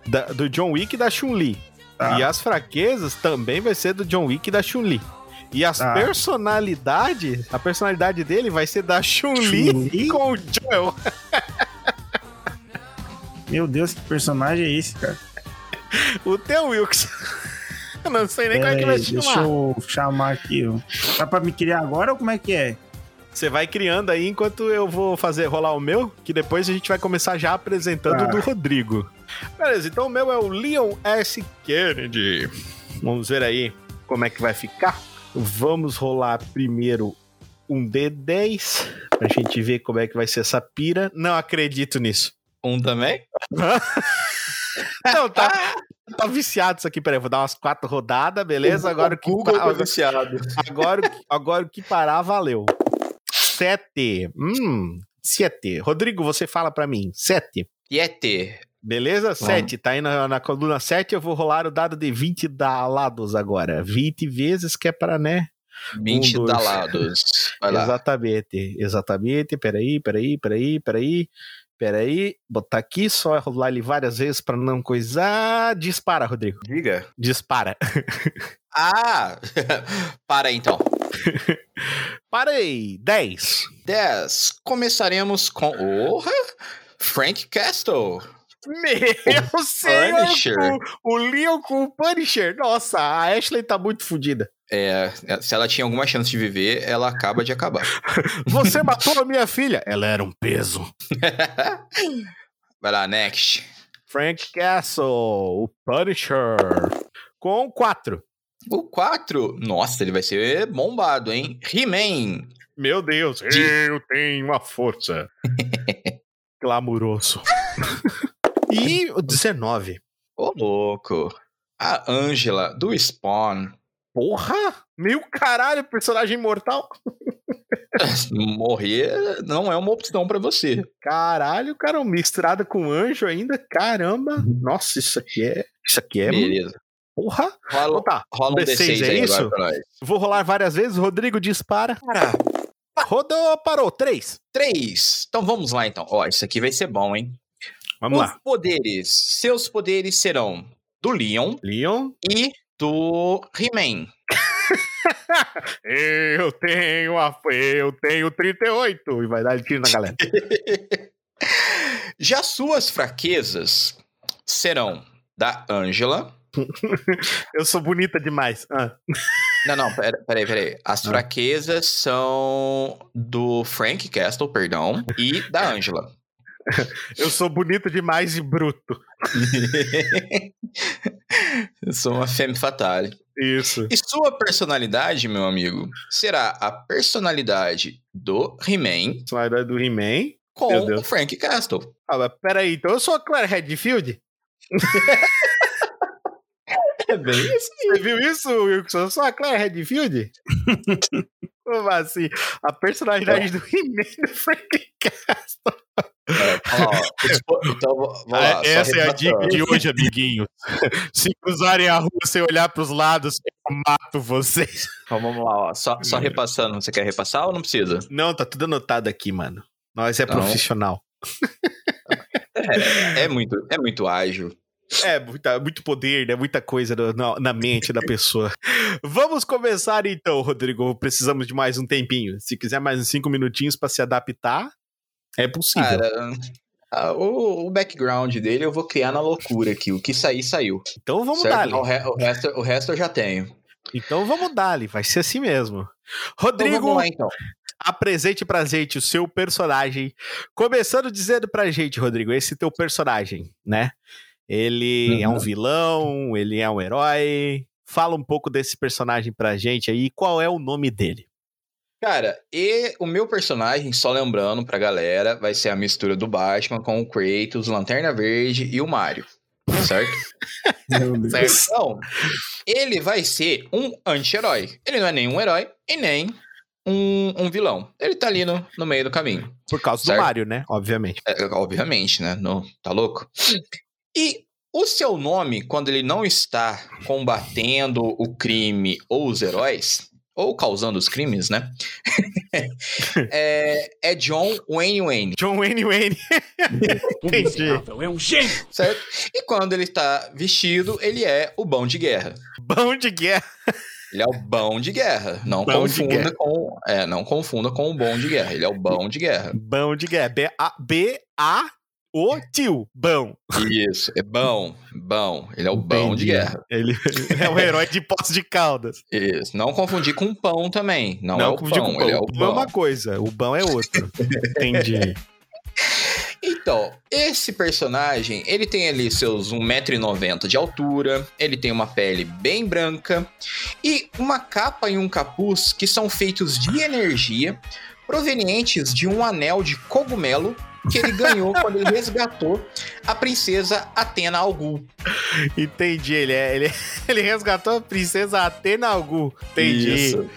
do... do John Wick e da Chun-Li. Tá. E as fraquezas também vai ser do John Wick e da Chun-Li. E as Tá. personalidades, a personalidade dele vai ser da Chun-Li Chun-Li? com o Joel. Meu Deus, que personagem é esse, cara? O teu Wilkson. Eu não sei nem como é que vai aí, se deixa chamar. eu chamar aqui, ó. Dá pra me criar agora ou como é que é? Você vai criando aí enquanto eu vou fazer rolar o meu, que depois a gente vai começar já apresentando o Tá. do Rodrigo. Beleza, então o meu é o Leon S. Kennedy. Vamos ver aí como é que vai ficar. Vamos rolar primeiro um D10 pra gente ver como é que vai ser essa pira. Não acredito nisso. Um também? Não, tá, tá viciado isso aqui. Peraí, vou dar umas quatro rodadas, beleza? Agora o que, Google tá viciado. agora, o que- agora o que parar, valeu. Sete. Hum, sete. Rodrigo, você fala pra mim. Sete. Yeti. Beleza? Sete. Tá aí na, na coluna 7. Eu vou rolar o dado de 20 dalados agora. 20 vezes que é pra, né? 20 Um, dalados. Vai lá. Exatamente. Exatamente. Peraí, peraí, peraí, peraí. Peraí. Botar aqui, só rolar ele várias vezes pra não coisar. Dispara, Rodrigo. Diga. Dispara. Ah! Para então. Parei. 10. 10. Começaremos com. Orra! Frank Castle. Meu senhor! Punisher. O, o Leon com o Punisher. Nossa, a Ashley tá muito fodida. É, se ela tinha alguma chance de viver, ela acaba de acabar. Você matou a minha filha. Ela era um peso. Vai lá, next. Frank Castle, o Punisher. Com 4. O 4. Nossa, ele vai ser bombado, hein? He-Man. Meu Deus, De- eu tenho a força. Glamuroso. e o 19. Ô, louco. A Angela, do Spawn. Porra! Meu caralho, personagem mortal. Morrer não é uma opção pra você. Caralho, cara, misturado com anjo ainda. Caramba. Nossa, isso aqui é. Isso aqui é. Beleza. Porra. Rola, Então tá. rola um D6 D6 é aí isso? agora pra nós. Vou rolar várias vezes. Rodrigo dispara. Rodou, parou. 3. 3. Então vamos lá, então. Ó, isso aqui vai ser bom, hein? Vamos Os lá. poderes. Seus poderes serão do Leon Leon. e do He-Man. Eu tenho a. Eu tenho 38. E vai dar tiro na galera. Já suas fraquezas serão da Angela. Eu sou bonita demais. Ah. Não, não, pera- peraí, peraí. As Ah. fraquezas são do Frank Castle, perdão, e da Angela. Eu sou bonito demais e bruto. Eu sou uma femme fatale. Isso. E sua personalidade, meu amigo, será a personalidade do He-Man Personalidade do He-Man. Com o Frank Castle. Ah, mas peraí, então eu sou a Claire Redfield? É bem isso. Você viu isso, Wilson? Eu sou a Claire Redfield? Como assim? A personalidade do He-Man do Frank Castle. É, ó, então, lá, só essa é a dica de hoje, amiguinhos. Se cruzarem a rua sem olhar pros lados, eu mato vocês. Então, vamos lá, ó. Só, só repassando. Você quer repassar ou não precisa? Não, tá tudo anotado aqui, mano. Nós é Não. profissional. É, é muito, é muito ágil. É, muita, muito poder, né? Muita coisa no- na, na mente da pessoa. Vamos começar então, Rodrigo. Precisamos de mais um tempinho. Se quiser mais uns cinco minutinhos pra se adaptar, é possível. Cara, ah, o, o background dele eu vou criar na loucura aqui. O que sair, saiu. então vamos certo? dar-lhe. O, re- o resto, o resto eu já tenho. Então vamos dar-lhe. Vai ser assim mesmo. Então Rodrigo, vamos lá, então. apresente pra gente o seu personagem. Começando dizendo pra gente, Rodrigo, esse teu personagem, né? Ele é um Uhum. vilão, ele é um herói. Fala um pouco desse personagem pra gente aí. Qual é o nome dele? Cara, e o meu personagem, só lembrando pra galera, vai ser a mistura do Batman com o Kratos, Lanterna Verde e o Mario. Certo? Então, ele vai ser um anti-herói. Ele não é nem um herói e nem um, um vilão. Ele tá ali no, no meio do caminho. Por causa Certo. do Mario, né? Obviamente. É, obviamente, né? No, tá louco? E o seu nome, quando ele não está combatendo o crime ou os heróis, ou causando os crimes, né? é, é John Wayne Wayne, John Wayne Wayne. Entendi. É um gênio. certo? E quando ele está vestido, ele é o bão de guerra. Bom de guerra. Ele é o bom de guerra. Não Bão de confunda guerra. com. É, não confunda com o bom de guerra. Ele é o bom de guerra. Bom de guerra. B-A- B-A o tio. Bom. Isso, é bom, bom. Ele é o bom de guerra. Ele é um herói de Poços de Caldas. Isso. Não confundir com pão também. Não, é o confundir pão, com ele é o o pão é uma coisa, o bom é outro. Entendi. Então, esse personagem, ele tem ali seus 1,90m de altura, ele tem uma pele bem branca e uma capa e um capuz que são feitos de energia provenientes de um anel de cogumelo que ele ganhou quando ele resgatou a princesa Atena Algu. Entendi. Ele, é, ele, ele resgatou a princesa Atena Algu. Entendi. Isso.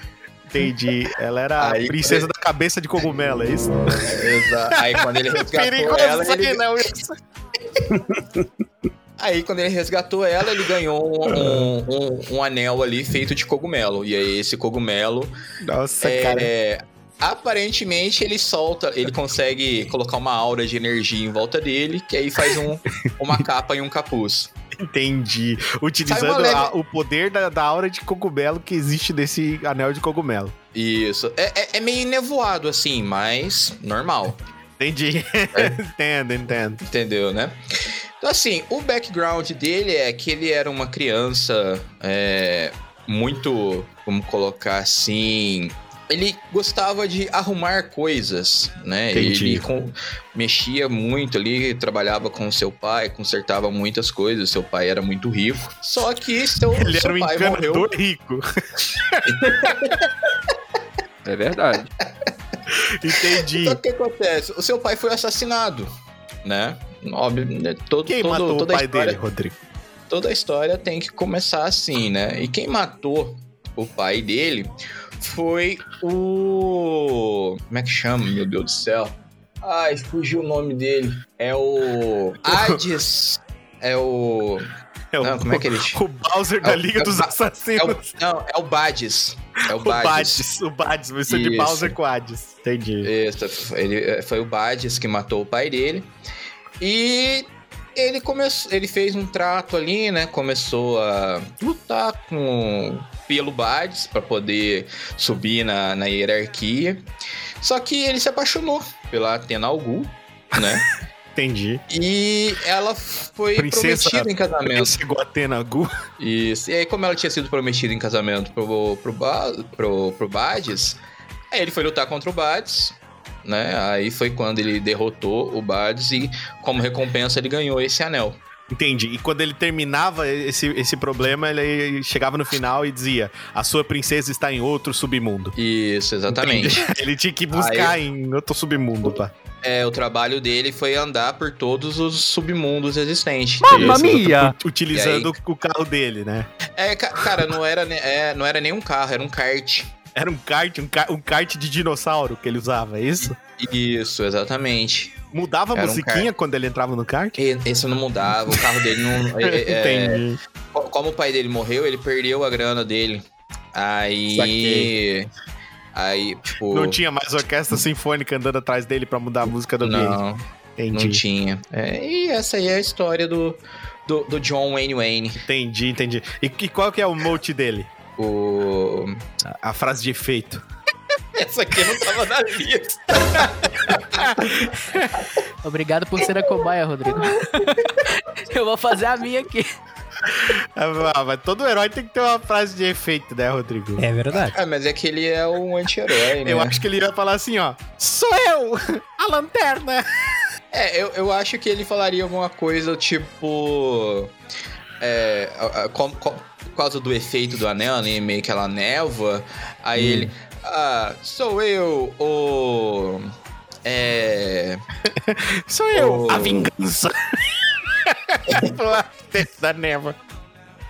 Entendi. Ela era a Aí, princesa da cabeça de cogumelo, é isso? Exato. Aí quando ele resgatou Perigoso ela, ele... não. Isso. Aí, quando ele resgatou ela, ele ganhou um, um- um anel ali feito de cogumelo. E aí, esse cogumelo, Nossa, é, cara. Aparentemente, ele solta, ele consegue colocar uma aura de energia em volta dele, que aí faz um- uma capa e um capuz. Entendi. Utilizando leve- a- o poder da, da aura de cogumelo que existe desse anel de cogumelo. Isso. É, é- é meio nevoado, assim, mas normal. Entendi. É. entendo, entendo. Entendeu, né? Então, assim, o background dele é que ele era uma criança é, muito, vamos colocar assim. Ele gostava de arrumar coisas, né? Entendi. Ele com- mexia muito ali, trabalhava com seu pai, consertava muitas coisas. Seu pai era muito rico. Só que seu, Ele seu era um pai morreu. rico. É verdade. Entendi. Então o que acontece? O seu pai foi assassinado, né? Óbvio, né? todo, Quem todo- matou o toda a pai história- dele, Rodrigo? toda a história tem que começar assim, né? E quem matou o pai dele foi o. Como é que chama, meu Deus do céu? Ai, fugiu o nome dele. É o. Hades. É o. É o, Não, como é que ele chama? o Bowser da É o- Liga é o dos Ba- É o, Assassinos. não, é o Bades. É o O Bades. Bades. O Bades. Você de Isso. Bowser com Hades. Entendi. Isso, ele, foi o Bades que matou o pai dele. E ele começou, ele fez um trato ali, né? Começou a lutar com pelo Bades para poder subir na, na hierarquia. Só que ele se apaixonou pela Atena Algu, né? Entendi. E ela foi Princesa- prometida em casamento. Chegou a Atena Gu. Isso. E aí, como ela tinha sido prometida em casamento pro, pro, pro, pro Bades, aí ele foi lutar contra o Bades, né? Aí foi quando ele derrotou o Bades e, como recompensa, ele ganhou esse anel. Entendi. E quando ele terminava esse, esse problema, ele chegava no final e dizia: A sua princesa está em outro submundo. Isso, exatamente. Ele tinha que buscar em outro submundo, pá. é, o trabalho dele foi andar por todos os submundos existentes. Mamma mia! Utilizando o carro dele, né? É, ca- cara, não era, é, não era nem um carro, era um kart. Era um kart, um, ca- um kart de dinossauro que ele usava, é isso? Isso, exatamente. Mudava a Era um musiquinha quando ele entrava no kart? Esse não mudava, o carro dele não. é- é- Entendi. Co- Como o pai dele morreu, ele perdeu a grana dele. Aí. Saquei. Aí, tipo. Não tinha mais orquestra sinfônica andando atrás dele pra mudar a música do ambiente. Não. Entendi. Não tinha. É, e essa aí é a história do, do, do John Wayne Wayne. Entendi, entendi. E, e qual que é o mote dele? O... A, a frase de efeito. Essa aqui não tava na lista. Obrigado por ser a cobaia, Rodrigo. Eu vou fazer a minha aqui. Ah, mas todo herói tem que ter uma frase de efeito, né, Rodrigo? É verdade. Ah, mas é que ele é um anti-herói, né? Eu acho que ele ia falar assim, ó. Sou eu! A lanterna! É, eu, eu acho que ele falaria alguma coisa tipo. É. a- a- com- com- por causa do efeito do anel, né? Meio que ela névoa. Aí ele. Ah, sou eu, o. É. Sou eu! Oh. A vingança! Da névoa.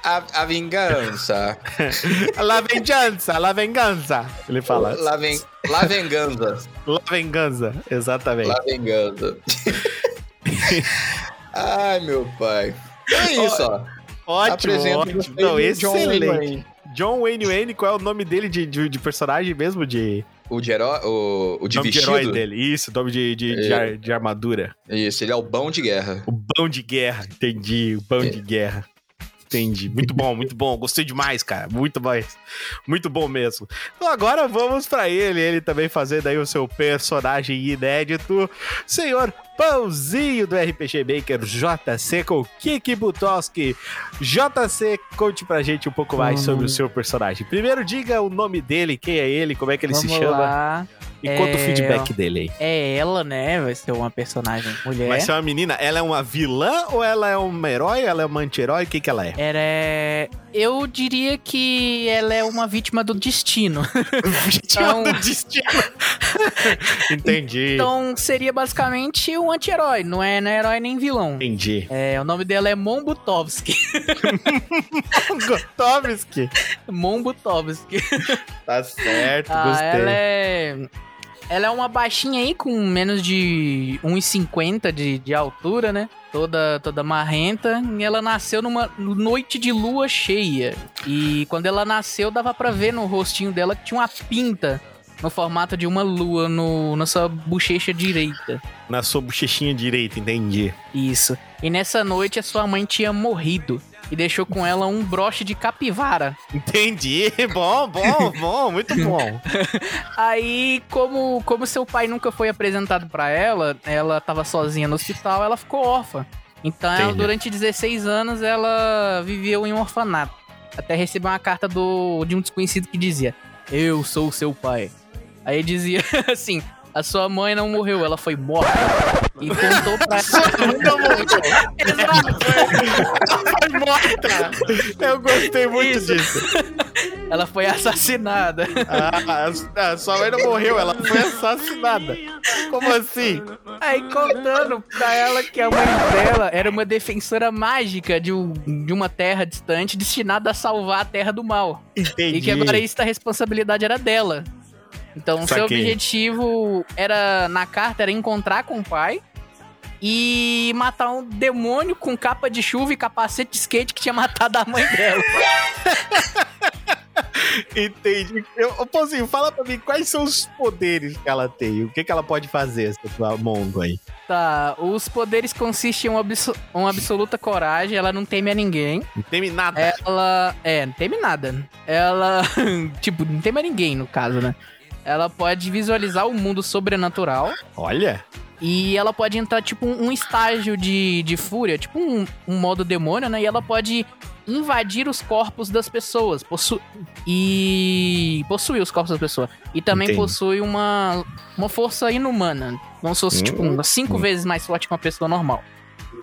A, a vingança. La vengança, la vengança. Ele fala. La, ven, la vingança. La vengança, exatamente. La vingança. Ai, meu pai. É isso, ó. Ótimo, ótimo. Não, o John Wayne excelente. John Wayne Wayne, qual é o nome dele de, de, de personagem mesmo? De, O de herói, o, o de nome de vestido. herói dele. Isso, nome de, de, de, É. ar- de armadura. Isso, ele é o bão de guerra. O bão de guerra, entendi. O bão É. de guerra. Entendi. Muito bom, muito bom. Gostei demais, cara. Muito mais. Muito bom mesmo. Então agora vamos pra ele. Ele também fazendo aí o seu personagem inédito. Senhor Pãozinho do RPG Maker JC com Kiki Butowski. JC, conte pra gente um pouco mais Hum. sobre o seu personagem. Primeiro, diga o nome dele, quem é ele, como é que ele se Vamos chama. lá. E conta o É, feedback dele aí. É ela, né? Vai ser uma personagem mulher. Vai ser uma menina, ela é uma vilã ou ela é uma herói? Ela é uma anti-herói? O que, que ela é? Ela é. Eu diria que ela é uma vítima do destino. Vítima do destino. Entendi. Então seria basicamente um anti-herói. Não é, não é herói nem vilão. Entendi. É, o nome dela é. Gotovski. Mon Butovski. Tá certo, Ah, gostei. ela é. Ela é uma baixinha aí com menos de 1,50 de, de altura, né? Toda, toda marrenta. E ela nasceu numa noite de lua cheia. E quando ela nasceu, dava pra ver no rostinho dela que tinha uma pinta no formato de uma lua no, na sua bochecha direita. Na sua bochechinha direita, entendi. Isso. E nessa noite a sua mãe tinha morrido. E deixou com ela um broche de capivara. Entendi. Bom, bom, bom, muito bom. Aí, como, como seu pai nunca foi apresentado pra ela, ela tava sozinha no hospital, ela ficou órfã. Então, ela, durante 16 anos, ela viveu em um orfanato. Até receber uma carta do, de um desconhecido que dizia: Eu sou seu pai. Aí dizia assim: A sua mãe não morreu, ela foi morta. E contou pra ela. Exato. Foi morta. Eu gostei muito Isso. disso. Ela foi assassinada. Ah, a, a sua mãe não morreu, ela foi assassinada. Como assim? Aí contando pra ela que a mãe dela era uma defensora mágica de, um- de uma terra distante destinada a salvar a terra do mal. Entendi. E que agora isso a responsabilidade era dela. Então, seu Saquei. objetivo era, na carta, era encontrar com o pai e matar um demônio com capa de chuva e capacete de skate que tinha matado a mãe dela. Entendi. Eu, ô, Pãozinho, fala pra mim quais são os poderes que ela tem. O que, que ela pode fazer, essa tua Mongo aí? Tá, os poderes consistem em uma, abso- uma absoluta coragem, ela não teme a ninguém. Não teme nada. Ela. É, não teme nada. Ela. tipo, não teme a ninguém, no caso, né? Ela pode visualizar o mundo sobrenatural. Olha. E ela pode entrar, tipo, um, estágio de, de fúria, tipo um, um modo demônio, né? E ela pode invadir os corpos das pessoas. Possu e possuir os corpos das pessoas. E também Entendi. possui uma, uma força inumana. Como se fosse, tipo, umas cinco vezes mais forte que uma pessoa normal.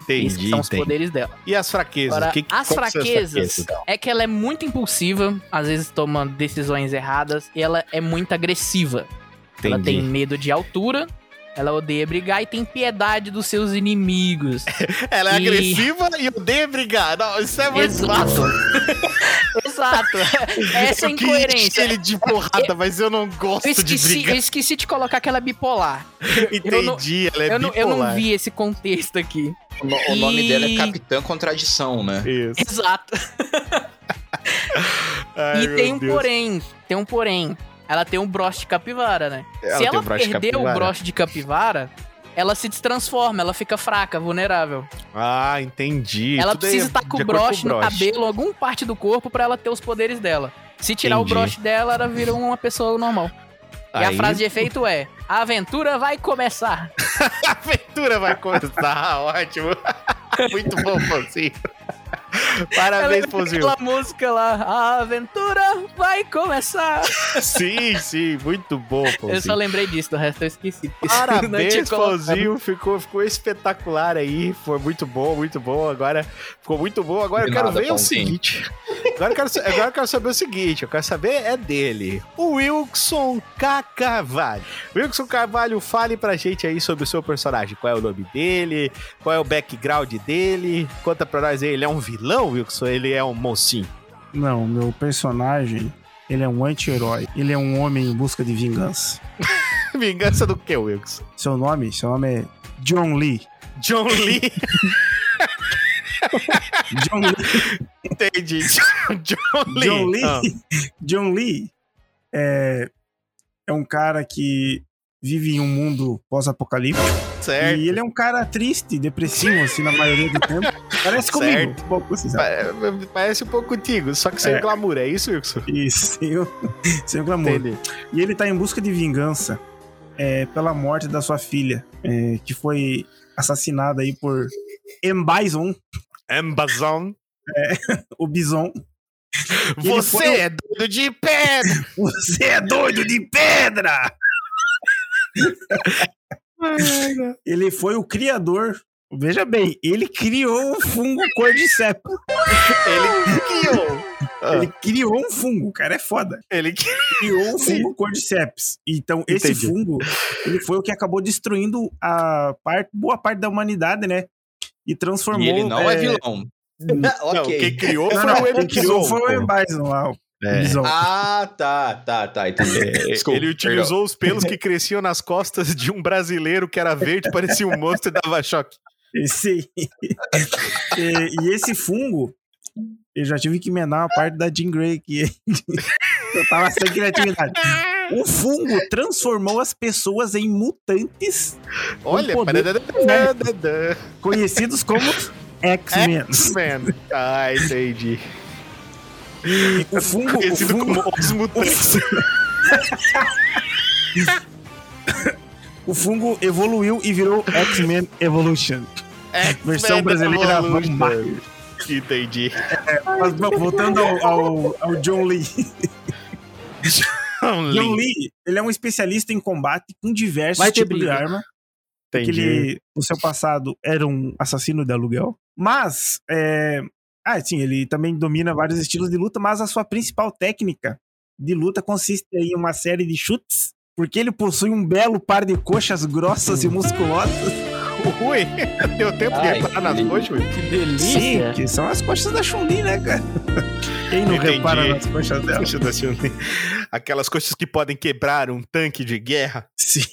Esses Entendi, são os entendi. poderes dela. E as fraquezas? Agora, O que, as fraquezas dela? é que ela é muito impulsiva, às vezes toma decisões erradas, e ela é muito agressiva. Ela tem Entendi. medo de altura, ela odeia brigar e tem piedade dos seus inimigos. Ela é E- agressiva e odeia brigar. Não, isso é muito Exato. Exato. Essa eu queria incoerência. encher ele de porrada, mas eu não gosto Eu de esqueci, brigar. eu esqueci de colocar aquela bipolar. Entendi, ela é eu, não, eu não bipolar. vi esse contexto aqui. O, no- o nome E- dela é Capitã Contradição, né? Isso. Exato. Ai, e tem um Deus. porém. Tem um porém. Ela tem um broche de capivara, né? Ela Se ela um perder o broche de capivara, ela se destransforma, ela fica fraca, vulnerável. Ah, entendi. ela Tudo aí precisa é estar com o broche no cabelo, alguma parte do corpo, pra ela ter os poderes dela. Se tirar Entendi. o broche dela, ela vira uma pessoa normal. E a Aí- frase de efeito é: A aventura vai começar. A aventura vai começar, ótimo. Muito bom, Pãozinho. Parabéns, Pãozinho. Aquela música lá, a aventura vai começar. Sim, sim, muito bom, Eu só lembrei disso, do resto eu esqueci. Parabéns. Pãozinho. Ficou, ficou espetacular aí. Foi muito bom, muito bom. Agora ficou muito bom. Agora De eu quero nada, ver o seguinte. Agora eu, quero, agora eu quero saber o seguinte. Eu quero saber é dele. O Wilson K. Carvalho. Wilson Carvalho, fale pra gente aí sobre o seu personagem. Qual é o nome dele? Qual é o background dele? Conta pra nós aí. Ele é um vilão, Wilson? Ele é um mocinho? Não, meu personagem, ele é um anti-herói. Ele é um homem em busca de vingança. Vingança do que, Wilson? Seu nome? Seu nome é John Lee. John Lee. John Lee. Entendi. John Lee. John Lee, Ah, John Lee é, é um cara que vive em um mundo pós-apocalíptico. certo. E ele é um cara triste, depressivo, assim, na maioria do tempo. Parece comigo. Certo. Um pouco, Parece um pouco contigo, só que sem É. glamour, é isso, Wilson? Isso, sem, o- sem o glamour. Entendi. E ele tá em busca de vingança é, pela morte da sua filha, é, que foi assassinada aí por M. Bison, Amazon. o Bison. Você foi é doido de pedra! Você é doido de pedra! ele foi o criador. Veja bem, ele criou o fungo cordyceps. Ele criou. Ah. Ele criou um fungo, o cara é foda. Ele Criou um fungo cordyceps. Então, esse Entendi. fungo, ele foi o que acabou destruindo a parte, boa parte da humanidade, né? E transformou. E ele não é, é, vilão. Não, ok. quem criou Não, foi não, o quem criou foi o Bison lá, É. Ah, tá, tá, tá. Entendi. Desculpa, Ele utilizou os pelos que cresciam nas costas de um brasileiro que era verde, parecia um monstro e dava choque. Esse e, e esse fungo, eu já tive que emendar uma parte da Jean Grey aqui. eu tava sem criatividade. O fungo transformou as pessoas em mutantes Olha, poder padadadadadadã. conhecidos como X-Men. X-Men. Ah, entendi. O fungo, o Conhecido fungo, como os o mutantes. O fungo evoluiu e virou X-Men Evolution. Versão brasileira Evolution. Vampire. Entendi. Mas bom, voltando ao, ao- ao John Lee. John Lee, ele é um especialista em combate com diversos tipos de arma. Porque Entendi. ele, no seu passado, era um assassino de aluguel. Mas, é... ah, sim, ele também domina vários estilos de luta, mas a sua principal técnica de luta consiste em uma série de chutes, porque ele possui um belo par de coxas grossas e musculosas. Ui, deu tempo de Ai, reparar nas coxas, ui. Que Sim, delícia. que são as coxas da Chun-Li, né, cara? Quem não Entendi. repara nas coxas dela? Coxas da Chun-Li. Aquelas coxas que podem quebrar um tanque de guerra. Sim.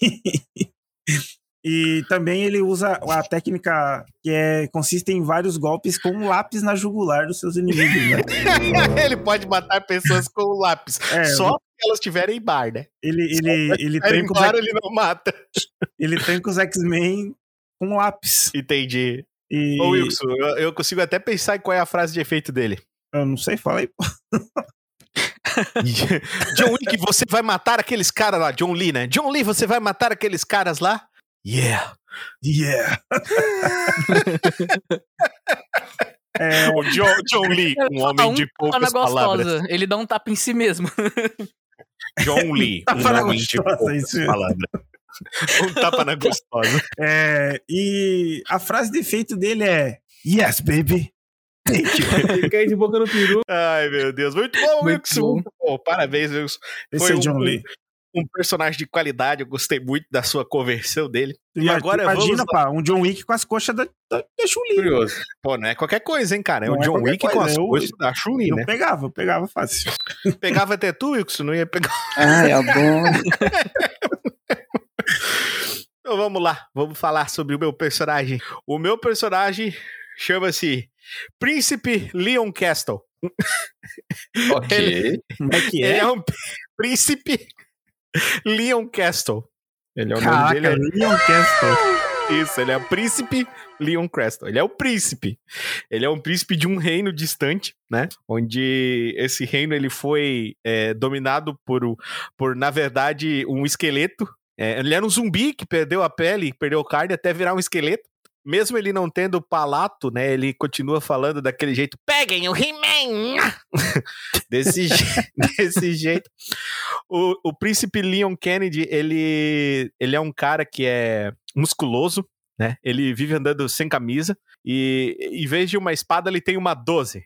E também ele usa a técnica que é, consiste em vários golpes com um lápis na jugular dos seus inimigos, né? Ele pode matar pessoas com lápis. É, Só se elas tiverem bar, né? ele, ele, ele, os, embora, X- ele não mata. ele tranca os X-Men com lápis. Entendi. E Ô, Wilson, eu, eu consigo até pensar em qual é a frase de efeito dele. eu não sei, pô. John Wick, você vai matar aqueles caras lá. John Lee, né? John Lee, você vai matar aqueles caras lá? Yeah. Yeah! é, O John, John Lee, um homem de Tá na poucas palavras. gostosa. Ele dá um tapa em si mesmo. John Lee, um homem de poucas isso palavras. Um tapa na gostosa. é, e a frase de efeito dele é Yes, baby! Thank you. Fica aí de boca no peru. Ai, meu Deus. Muito bom, Muito Wilson. bom. Parabéns, Wilson. Esse Foi é John um- Lee. Um personagem de qualidade. Eu gostei muito da sua conversão dele. E agora imagina, vamos... pá, um John Wick com as coxas da, da, da Chun-Li. Curioso. Pô, não é qualquer coisa, hein, cara? É Não o é John Wick com coisa, as eu- coisas da Chun-Li, Eu né? pegava, eu pegava fácil. Pegava até tu, Wilson, não ia pegar. Ai, adoro. Então vamos lá, vamos falar sobre o meu personagem. O meu personagem chama-se Príncipe Leon Castle. Ok. Como é que Ele é? é um príncipe Leon Castle. Ele é o Caraca, nome dele. Leon Castle. É... Isso, ele é o príncipe Leon Creston. Ele é o príncipe. Ele é um príncipe de um reino distante, né? Onde esse reino ele foi é, dominado por, por, na verdade, um esqueleto. É, ele era um zumbi que perdeu a pele, perdeu carne até virar um esqueleto. Mesmo ele não tendo palato, né? Ele continua falando daquele jeito. Peguem o He-Man! desse, je- desse jeito. O, o príncipe Leon Kennedy, ele, ele é um cara que é musculoso, né? Ele vive andando sem camisa e em vez de uma espada, ele tem uma 12.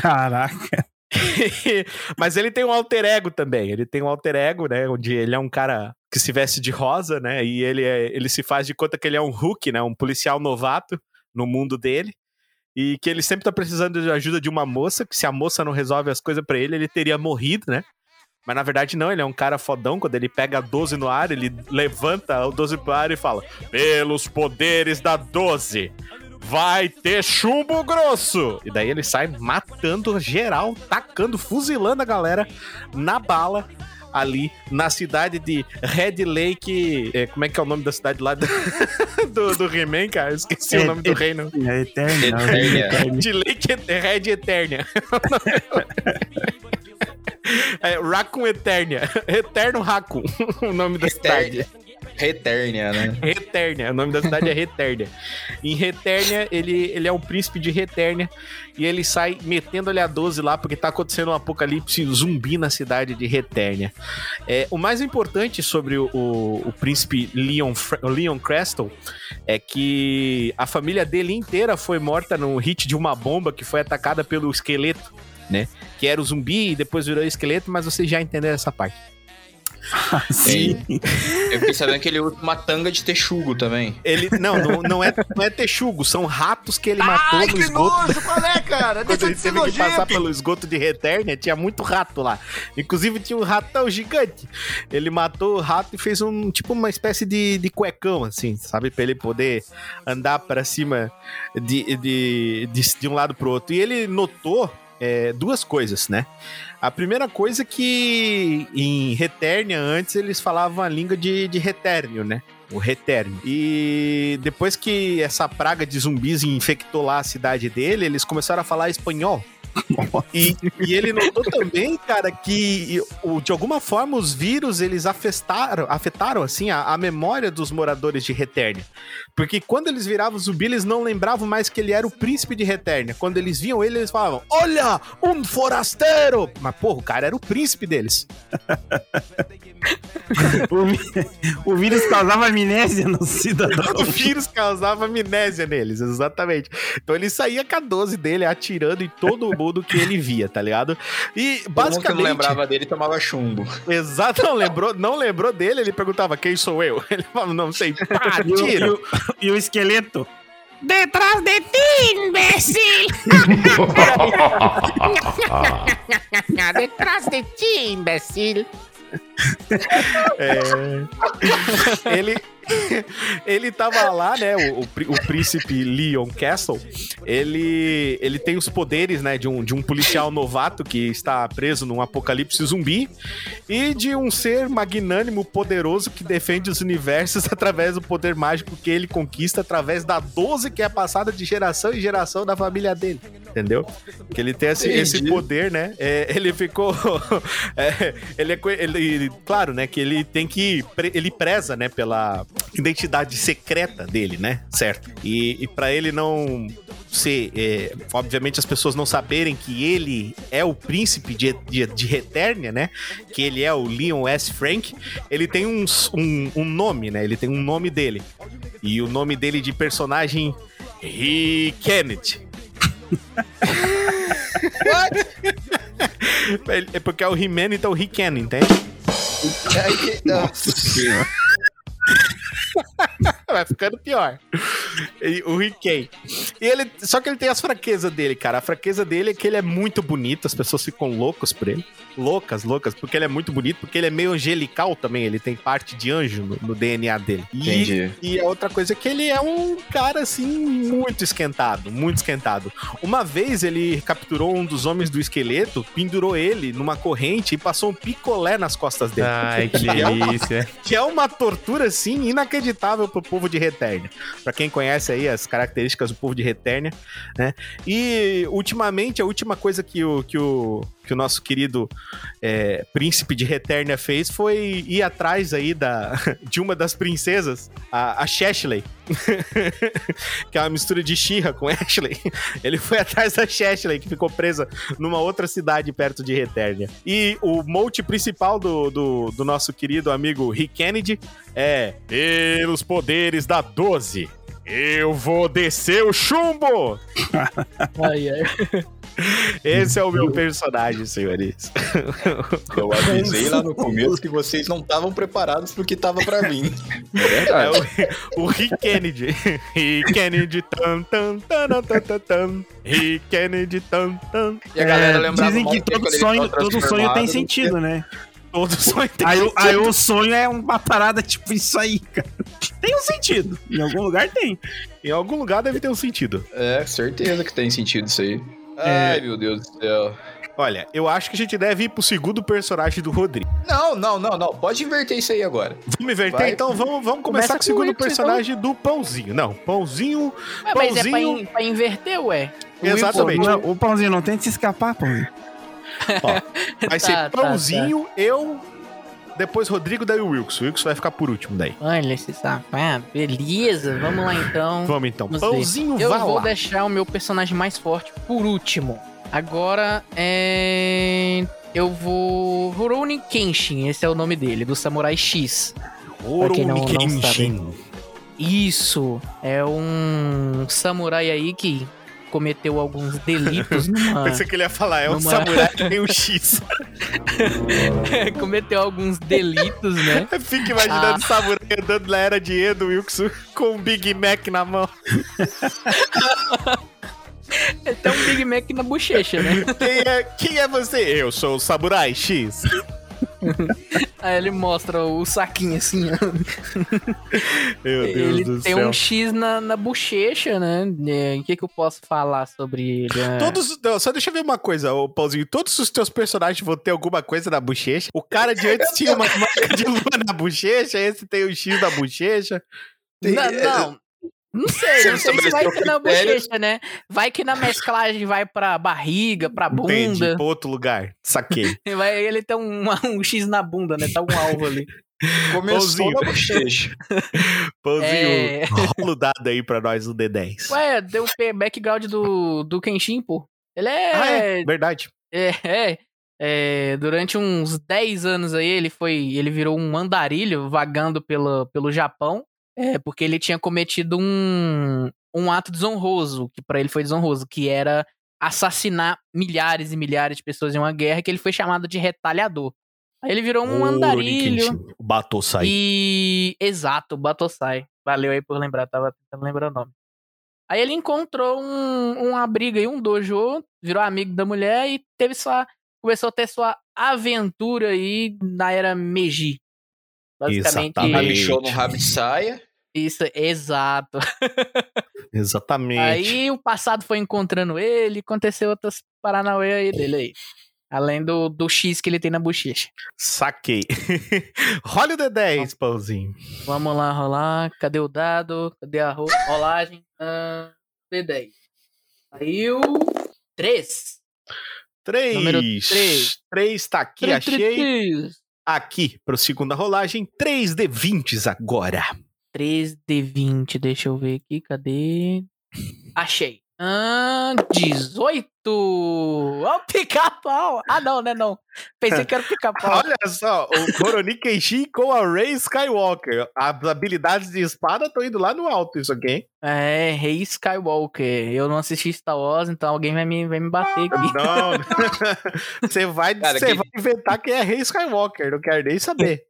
Caraca. Mas ele tem um alter ego também. Ele tem um alter ego, né? Onde ele é um cara que se veste de rosa, né? E ele, é- ele se faz de conta que ele é um Hulk, né? Um policial novato no mundo dele. E que ele sempre tá precisando de ajuda de uma moça, que se a moça não resolve as coisas pra ele, ele teria morrido, né? Mas na verdade não, ele é um cara fodão. Quando ele pega a 12 no ar, ele levanta o 12 pro ar e fala: Pelos poderes da 12, vai ter chumbo grosso! E daí ele sai matando geral, tacando, fuzilando a galera na bala. Ali na cidade de Red Lake. é, como é que é o nome da cidade lá do, do, do He-Man, cara? Eu esqueci o É, nome do é- reino. É. Eternia. De Lake Red Eternia. é, Raccoon Eternia. Eterno Raccoon. o nome da cidade. Reternia, né? Reternia. O nome da cidade é Reternia. Em Reternia, ele, ele é um príncipe de Reternia. E ele sai metendo-lhe a 12 lá, porque tá acontecendo um apocalipse zumbi na cidade de Reternia. É, o mais importante sobre o, o, o príncipe Leon, Leon Creston é que a família dele inteira foi morta no hit de uma bomba que foi atacada pelo esqueleto, né? Que era o zumbi e depois virou esqueleto, mas vocês já entenderam essa parte. Sim. Eu fiquei sabendo que ele usa uma tanga de texugo também. Ele, não, não, não é, não é texugo, são ratos que ele matou Ai, no que esgoto. nojo, qual é, cara? Quando Deixa ele de ser teve que passar pelo esgoto de Reternia, tinha muito rato lá. Inclusive tinha um ratão gigante. Ele matou o rato e fez um tipo uma espécie de, de cuecão, assim, sabe? Pra ele poder andar pra cima de, de, de, de um lado pro outro. E ele notou é, duas coisas, né? A primeira coisa é que em Reternia, antes, eles falavam a língua de, de Reternio, né? O Reternio. E depois que essa praga de zumbis infectou lá a cidade dele, eles começaram a falar espanhol. E, e ele notou também, cara, que de alguma forma os vírus eles afetaram, afetaram assim a, a memória dos moradores de Reternia. Porque quando eles viravam zumbi, eles não lembravam mais que ele era o príncipe de Reternia. Quando eles viam ele, eles falavam: Olha, um forasteiro! Mas, porra, o cara era o príncipe deles. O, vírus causava amnésia no cidadão. O vírus causava amnésia neles, exatamente. Então ele saía com a 12 dele atirando em todo mundo que ele via, tá ligado? E Todo mundo que basicamente. não lembrava dele tomava chumbo. Exato, não lembrou, não lembrou dele, ele perguntava quem sou eu. Ele falava, não sei, pá, E o, e o- esqueleto? Detrás de ti, imbécil! Detrás de ti, imbécil! É. ele, ele tava lá, né? O, o, o príncipe Leon Castle. Ele, ele tem os poderes, né? De um, de um policial novato que está preso num apocalipse zumbi e de um ser magnânimo, poderoso que defende os universos através do poder mágico que ele conquista através da 12 que é passada de geração em geração da família dele. Entendeu? Que ele tem esse, esse poder, né? É, ele ficou. é, ele é. Ele, claro, né? Que ele tem que. Ele preza, né? Pela identidade secreta dele, né? Certo? E, e para ele não ser. é, obviamente, as pessoas não saberem que ele é o príncipe de, de, de Reternia, né? Que ele é o Leon S. Frank. Ele tem um, um, um nome, né? Ele tem um nome dele. E o nome dele de personagem. He Kenneth. É porque é o He-Man, então He Can, entende? Aí que- Nossa senhora. Vai ficando pior. O. E ele, só que ele tem as fraquezas dele, cara. A fraqueza dele é que ele é muito bonito, as pessoas ficam loucas por ele. Loucas, loucas, porque ele é muito bonito, porque ele é meio angelical também, ele tem parte de anjo no, no DNA dele. E, Entendi. e a outra coisa é que ele é um cara, assim, muito esquentado, muito esquentado. Uma vez ele capturou um dos homens do esqueleto, pendurou ele numa corrente e passou um picolé nas costas dele. Ai, que delícia. Que é uma tortura, assim, inacreditável pro povo de Retérnia. Pra quem conhece aí as características do povo de Retérnia, né? E, ultimamente, a última coisa que o, que o, que o nosso querido é, príncipe de Retérnia fez foi ir atrás aí da, de uma das princesas, a, a Shashley. que é uma mistura de Shira com Ashley. Ele foi atrás da Shashley, que ficou presa numa outra cidade perto de Retérnia. E o mote principal do, do, do nosso querido amigo Rick Kennedy é pelos poderes da 12. Eu vou descer o chumbo! Ai, ai. Esse é o meu personagem, senhores. Eu avisei lá no começo que vocês não estavam preparados pro que tava pra vir. É É verdade. o, o Rick Kennedy. Rick Kennedy, tan, tan, tan, tan, tan, tan. Rick Kennedy, tan, tan. E a galera É, lembrava dizem que que todo sonho, todo sonho tem sentido, né? Todo sonho tem Aí, o- sentido. aí o sonho é uma parada tipo isso aí, cara. Tem um sentido. Em algum lugar tem. Em algum lugar deve ter um sentido. É, certeza que tem sentido isso aí. É. Ai, meu Deus do céu. Olha, eu acho que a gente deve ir pro segundo personagem do Rodrigo. Não, não, não, não. Pode inverter isso aí agora. Vamos inverter? Vai. Então vamos, vamos começar Começa com o segundo o personagem do Pãozinho. Não, Pãozinho. Ué, mas é pra, Pãozinho. in- pra inverter, ué. O Exatamente. Não, Ô, Pãozinho, não tente se escapar, Pãozinho. Vai Tá, ser tá, Pãozinho, eu. Depois Rodrigo, daí o Wilson. O Wilson vai ficar por último daí. Olha esse safado. Beleza, vamos lá então. Vamos então. Vamos ver. Pãozinho, Eu vá vou lá. deixar o meu personagem mais forte por último. Agora é. Eu vou. Rurouni Kenshin, esse é o nome dele, do Samurai X. Pra quem não- Kenshin. Isso, é um samurai aí que cometeu alguns delitos numa. Pensei que ele ia falar, é um Numa- samurai que tem um X. cometeu alguns delitos, né? Fica imaginando Ah. o samurai andando na era de Edo Wilson com um Big Mac na mão. Ele tem um Big Mac na bochecha, né? Quem é, quem é você? Eu sou o Samurai X. Aí ele mostra o saquinho assim, ó. Meu Deus ele do tem céu. um X na, na bochecha, né? É, O que, que eu posso falar sobre ele? É, Todos, não, só deixa eu ver uma coisa, ô Pauzinho. Todos os teus personagens vão ter alguma coisa na bochecha. O cara de antes tinha uma marca de lua na bochecha, esse tem um X na bochecha. Não, não. Não sei, não sei se vai ser na bochecha, né? Vai que na mesclagem vai pra barriga, pra Entendi, bunda. pra outro lugar. Saquei. Vai, ele tem um, um X na bunda, né? Tá um alvo ali. Começou Pãozinho. na bochecha. Pãozinho, É. rola o dado aí pra nós no D10. Ué, deu o background do, do Kenshin, pô. Ele é, Ah, é? Verdade. é, é, é, Durante uns 10 anos aí, ele foi. Ele virou um andarilho vagando pelo, pelo Japão. É, porque ele tinha cometido um, um ato desonroso, que pra ele foi desonroso, que era assassinar milhares e milhares de pessoas em uma guerra, que ele foi chamado de retalhador. Aí ele virou um andarilho. Batou sair. E. Exato, Batosai. Valeu aí por lembrar, tava tentando lembrar o nome. Aí ele encontrou um, uma briga aí, um dojo, virou amigo da mulher e teve sua. Começou a ter sua aventura aí na era Meiji. Basicamente. Exatamente. Alixou no rabo de saia. Isso, exato. Exatamente. Aí o passado foi encontrando ele, aconteceu outras paranauê aí dele aí. Além do, do X que ele tem na bochecha. Saquei. Rola o D10, Pãozinho. Vamos lá, rolar. Cadê o dado? Cadê a ro- rolagem? Ah, D10. Saiu. 3. Três. Número três. Três tá aqui, achei. Aqui, pro segunda rolagem. 3 D20s agora. 3 D20, deixa eu ver aqui, cadê? Achei. Ah, 18! Ó, o pica-pau! Ah, não, né? Não. Pensei que era o pica-pau. Olha só, o Koroni Kenshin com a Rey Skywalker. As habilidades de espada estão indo lá no alto, isso aqui, hein? É, Rei Skywalker. Eu não assisti Star Wars, então alguém vai me, vai me bater aqui. Não. Você vai, Cara, quem- vai inventar quem é Rei Skywalker, não quero nem saber.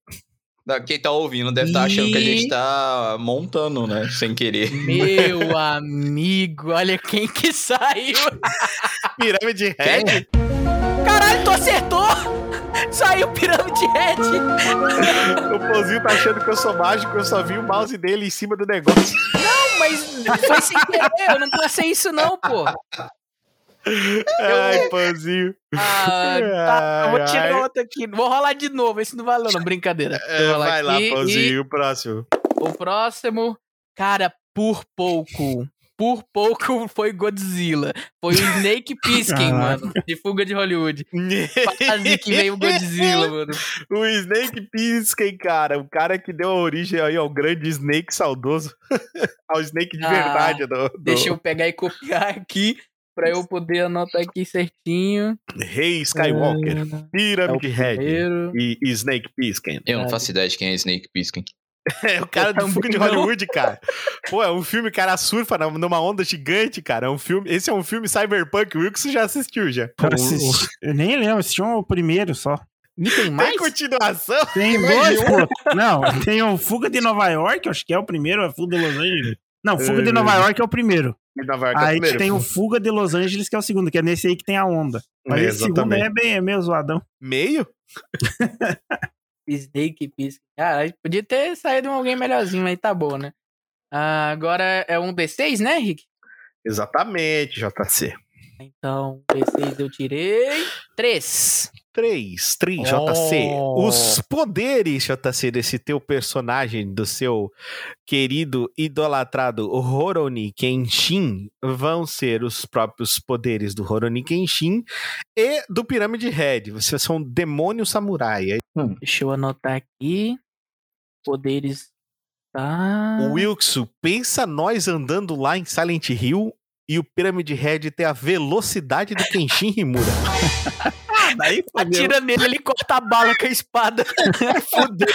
Quem tá ouvindo deve estar achando que a gente tá montando, né? Sem querer. Meu amigo, olha quem que saiu. Pirâmide Red? Caralho, tu acertou! Saiu Pirâmide Red. O Pãozinho tá achando que eu sou mágico, eu só vi o mouse dele em cima do negócio. Não, mas foi sem querer, eu não passei isso não, pô. Ai, Pãozinho. Ah, tá, eu vou tirar Ai, ai. outra aqui. Vou rolar de novo, esse não valeu, não, brincadeira. É, vai lá, aqui Pãozinho, o próximo. e O próximo, cara, por pouco. Por pouco foi Godzilla. Foi o Snake Caraca. mano. De fuga de Hollywood. Quase que veio o Godzilla, mano. O Snake Plissken, cara. O cara que deu a origem aí ao grande Snake saudoso. ao Snake de Ah, verdade. Do, do Deixa eu pegar e copiar aqui pra eu poder anotar aqui certinho. Rei Skywalker. Ah, é Pyramid Head. primeiro. E, e Snake Plissken. Eu não Cara. faço ideia de quem é Snake Plissken. É o cara do Fuga de. Hollywood, cara. Pô, é um filme, cara, surfa numa onda gigante, cara. É um filme. Esse é um filme cyberpunk. O Wilson já assistiu já. Eu, assisti- eu nem lembro, assisti um o primeiro só. E tem Tem mais? continuação? Tem dois, pô. Não, tem o Fuga de Nova York, acho que é o primeiro, é Fuga de Los Angeles. Não, Fuga de Nova York é o primeiro. Nova York é o Aí primeiro. tem o Fuga de Los Angeles, que é o segundo, que é nesse aí que tem a onda. Mas É, esse segundo aí é bem é meio zoadão. Meio? Snake Plissken. Cara, podia ter saído um alguém melhorzinho, mas tá bom, né? Ah, agora é um D6, né, Rick? Exatamente, JC. Então, D6 eu tirei. Três. 3, 3, JC. Oh. Os poderes, JC, desse teu personagem, do seu querido, idolatrado Horoni Kenshin, vão ser os próprios poderes do Horoni Kenshin e do Pirâmide Red. Vocês são demônio samurai. Aí Deixa eu anotar aqui. Poderes. O Wilkson, pensa nós andando lá em Silent Hill e o Pirâmide Red ter a velocidade do Kenshin Himura. Daí Atira nele, ele corta a bala com a espada. Fudeu.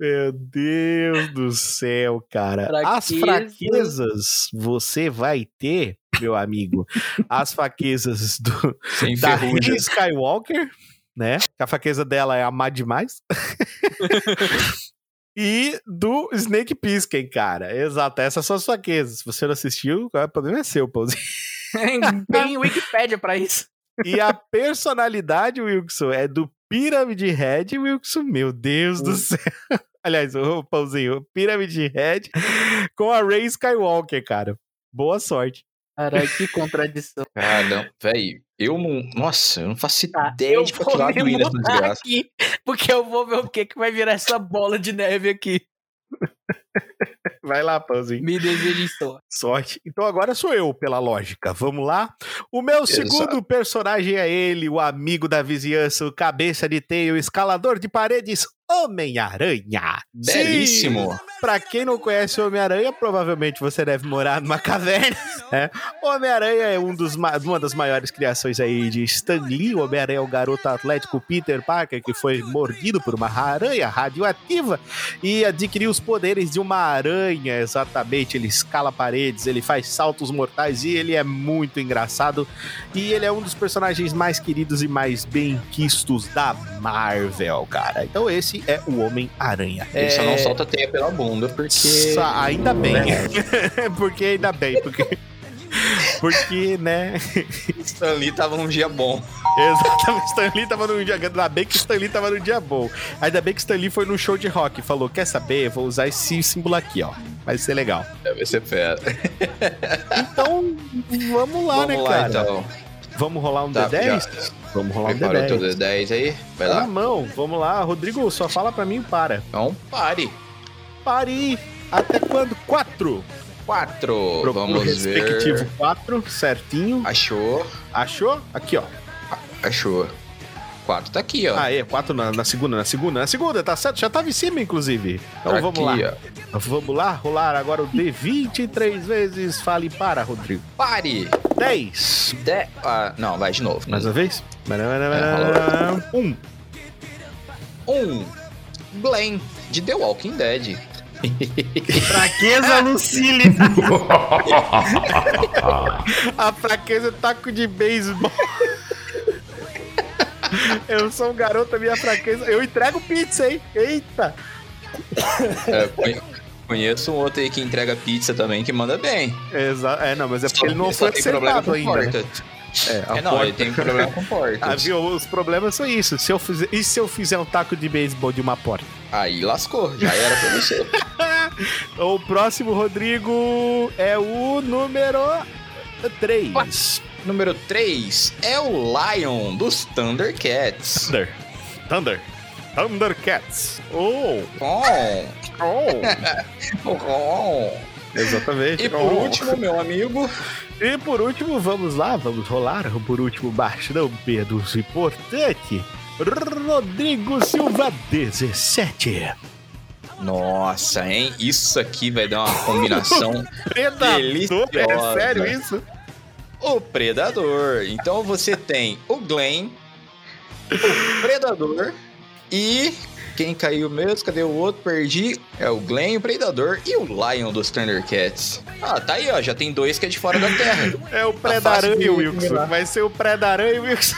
Meu Deus do céu, cara. As Fraqueza. fraquezas você vai ter, meu amigo. As fraquezas do, Sem da. Rey Skywalker, né? Que a fraqueza dela é amar demais. e do Snake Plissken, cara. Exato, essas são as fraquezas. Se você não assistiu, o problema é seu, pãozinho. Tem Wikipédia pra isso. E a personalidade, Wilson, é do Pyramid Head, Wilson. Meu Deus do céu. Aliás, o pãozinho, Pyramid Head com a Rey Skywalker, cara. Boa sorte. Caralho, que contradição. Ah, não. Véi, eu não. Nossa, eu não faço Tá, ideia de pra vou que lado ir nessa desgraça. aqui, porque eu vou ver o que, que vai virar essa bola de neve aqui. Vai lá, pãozinho. Me desejem sorte. Sorte. Então agora sou eu, pela lógica. Vamos lá? O meu segundo personagem é ele, o amigo da vizinhança, o cabeça de teio, o escalador de paredes, Homem-Aranha. Belíssimo. Sim, Pra quem não conhece o Homem-Aranha, provavelmente você deve morar numa caverna. né? Homem-Aranha é um dos, ma- uma das maiores criações aí de Stan Lee. O Homem-Aranha é o garoto atlético Peter Parker que foi mordido por uma aranha radioativa e adquiriu os poderes de uma aranha, exatamente. Ele escala paredes, ele faz saltos mortais e ele é muito engraçado. E ele é um dos personagens mais queridos e mais bem quistos da Marvel, cara. Então esse é o Homem-Aranha. Ele só É, não solta teia pela bunda, porque. Sa- ainda bem. porque ainda bem, porque. Porque, né? Stan Lee tava num dia bom. Exatamente, Stan Lee tava num dia. Ainda bem que Stan Lee tava num dia bom. Ainda bem que Stan Lee foi num show de rock e falou: Quer saber? Vou usar esse símbolo aqui, ó. Vai ser legal. Deve ser fera. Então, vamos lá, Vamos né, lá, cara? então. Vamos rolar um Tá, D10? já Vamos rolar um preparou teu D10. D10 aí? Vai Tá na lá. mão, vamos lá. Rodrigo, só fala pra mim, para. Então, pare. Pare! Até quando? Quatro! Quatro. Procura o Vamos respectivo ver. quatro, certinho. Achou. Achou? Aqui, ó. Achou. Quatro tá aqui, ó. Ah, é, quatro na, na segunda, na segunda, na segunda, tá certo? Já tava em cima, inclusive. Então Tá vamos aqui, lá. ó. Vamos lá, rolar agora o D20 três vezes. Fale para, Rodrigo. Pare. 10. De... Ah, não, vai de novo. Mais uma vez? É, Um. Um. Glenn, de The Walking Dead. Fraqueza Lucille. A fraqueza taco de beisebol. Eu sou um garoto, minha fraqueza. Eu entrego pizza, hein? Eita! É, conheço um outro aí que entrega pizza também que manda bem. Exa é, não, mas é porque Só- ele não foi tem problema acertado com ainda. né? porta. É, a É, não, porta- ele tem problema com porta. Ah, viu? Os problemas são isso. Se eu fizer... E se eu fizer um taco de beisebol de uma porta? Aí lascou, já era pra você. O próximo, Rodrigo, é o número 3. Número 3 é o Lion dos Thundercats. Thunder. Thunder. Thundercats. Oh, Oh, oh. oh. Exatamente. E por Oh. último, meu amigo, E por último, vamos lá, vamos rolar por último baixo, não menos importante. Rodrigo Silva 17. nossa, hein? Isso aqui vai dar uma combinação Predador? Deliciosa. É sério isso? o Predador. Então você tem o Glenn, o Predador e quem caiu mesmo? Cadê o outro? Perdi. É o Glenn, o Predador e o Lion dos Thundercats. Ah, tá aí, ó. Já tem dois que é de fora da Terra. É o fácil Predaranha, de Wilson. eliminar. Vai ser o Predaranha, Wilson.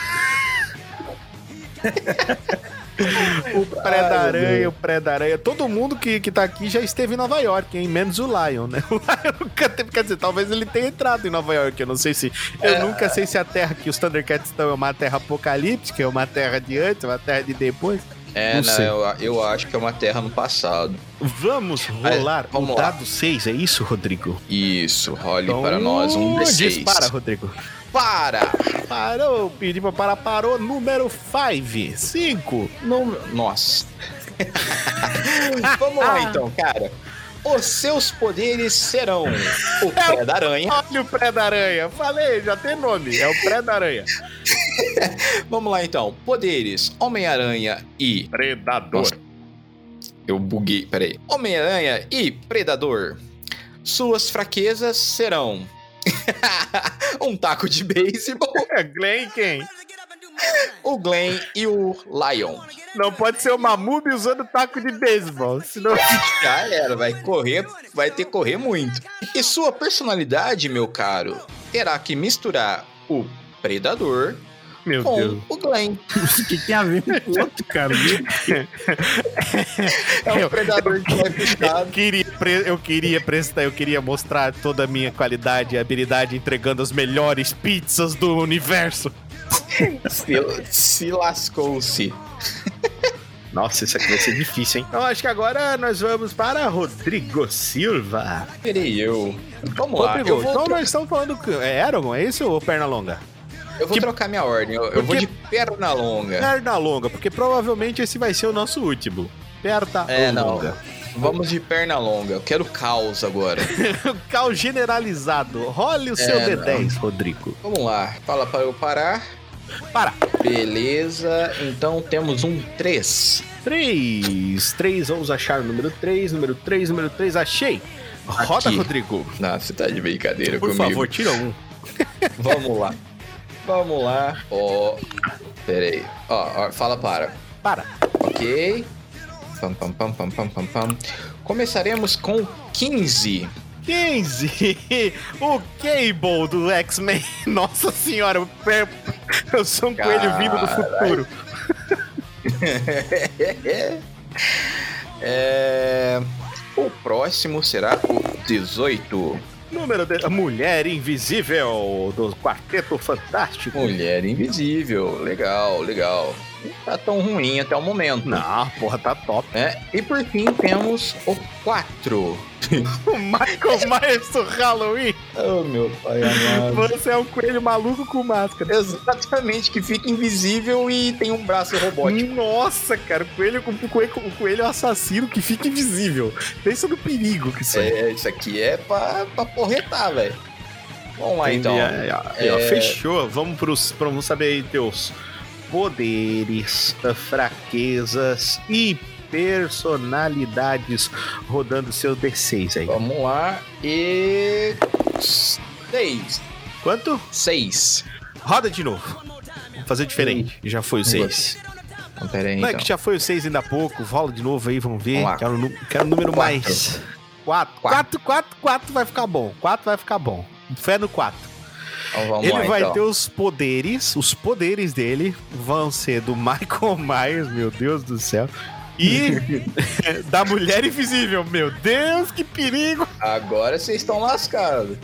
o Predaranha, o Predaranha. Todo mundo que, que tá aqui já esteve em Nova York, hein? Menos o Lion, né? O Lion nunca teve. Quer dizer, talvez ele tenha entrado em Nova York. Eu não sei se. Eu nunca sei se a terra que os Thundercats estão é uma terra apocalíptica, é uma terra de antes, é uma terra de depois. É, Não né? sei. Eu, eu acho que é uma Terra no passado. Vamos rolar vamos o dado 6, é isso, Rodrigo? Isso, role Então, para nós um D6. Dispara, Rodrigo. Para! Parou, pedi pra parar, parou. Número 5. 5. Não- Nossa. Vamos lá então, cara. Os seus poderes serão o pé da aranha. Olha o pré da aranha. Falei, já tem nome. É o pré da aranha. Vamos lá então. Poderes: Homem-Aranha e. Predador. Nossa. Eu buguei, peraí. Homem-Aranha e Predador. Suas fraquezas serão. um taco de beisebol, É Glenn quem? o Glenn e o Lion. Não pode ser o Mamube usando taco de beisebol. Senão. Já era, vai correr, vai ter que correr muito. E sua personalidade, meu caro, terá que misturar o Predador Meu com Deus. o Glenn. O que tem a ver com o outro, cara? É Eu- o Predador que vai Eu queria, eu queria prestar, eu queria mostrar toda a minha qualidade e habilidade entregando as melhores pizzas do universo. Se, se lascou-se. Nossa, isso aqui vai ser difícil, hein? Então acho que agora nós vamos para Rodrigo Silva. Serei eu. Vamos lá. Rodrigo, Eu vou, então nós estamos falando. que- É Aragon, é isso ou perna longa? Eu vou que- trocar minha ordem. Eu, eu vou Porque- de perna longa. Perna longa, porque provavelmente esse vai ser o nosso último. Perna É, não. longa. Vamos de perna longa. Eu quero caos agora. Cal generalizado. Role o seu É, D10, Rodrigo. Vamos lá. Fala para eu parar. Para. Beleza. Então temos um 3. 3. 3, vamos achar o número 3, número 3, número 3, achei. Roda, Aqui. Rodrigo. Nossa, você tá de brincadeira Por comigo. favor, tira um. Vamos lá. Vamos lá. Ó. Pera aí. Ó, ó, fala para. Para. Ok. Pam, pam, pam, pam, pam, pam, pam. Começaremos com 15. 15. O Cable do X-Men. Nossa senhora, eu, eu sou um coelho vindo do futuro. é... O próximo será o 18. Número de... Mulher Invisível do Quarteto Fantástico. Mulher Invisível. Legal, legal. Não tá tão ruim até o momento. Não, porra, tá top. né? E por fim temos o 4. O Michael Myers do Halloween. Oh, meu pai amado. Você é um coelho maluco com máscara. Exatamente, que fica invisível e tem um braço robótico. Nossa, cara, o coelho, o coelho, o coelho assassino que fica invisível. Pensa no perigo que isso é. É, isso aqui é pra, pra porretar, velho. Vamos lá, então. Entendi. Ó, aí, ó, É. Fechou. Vamos pros, pra, vamos saber aí teus poderes, fraquezas e personalidades rodando seu D6 aí. Vamos lá. E. Seis. Quanto? Seis. Roda de novo. Vamos fazer diferente. Já foi o 6. Então, pera aí, Não é então. que já foi o 6 ainda há pouco. Rola de novo aí, vamos ver. Vamos. Quero, quero número Quatro. mais. 4. Quatro. 4, 4, 4 vai ficar bom. 4 vai ficar bom. Fé no 4. Então Ele lá, vai então. ter os poderes, os poderes dele vão ser do Michael Myers, meu Deus do céu. E da Mulher Invisível, meu Deus, que perigo! Agora vocês estão lascados.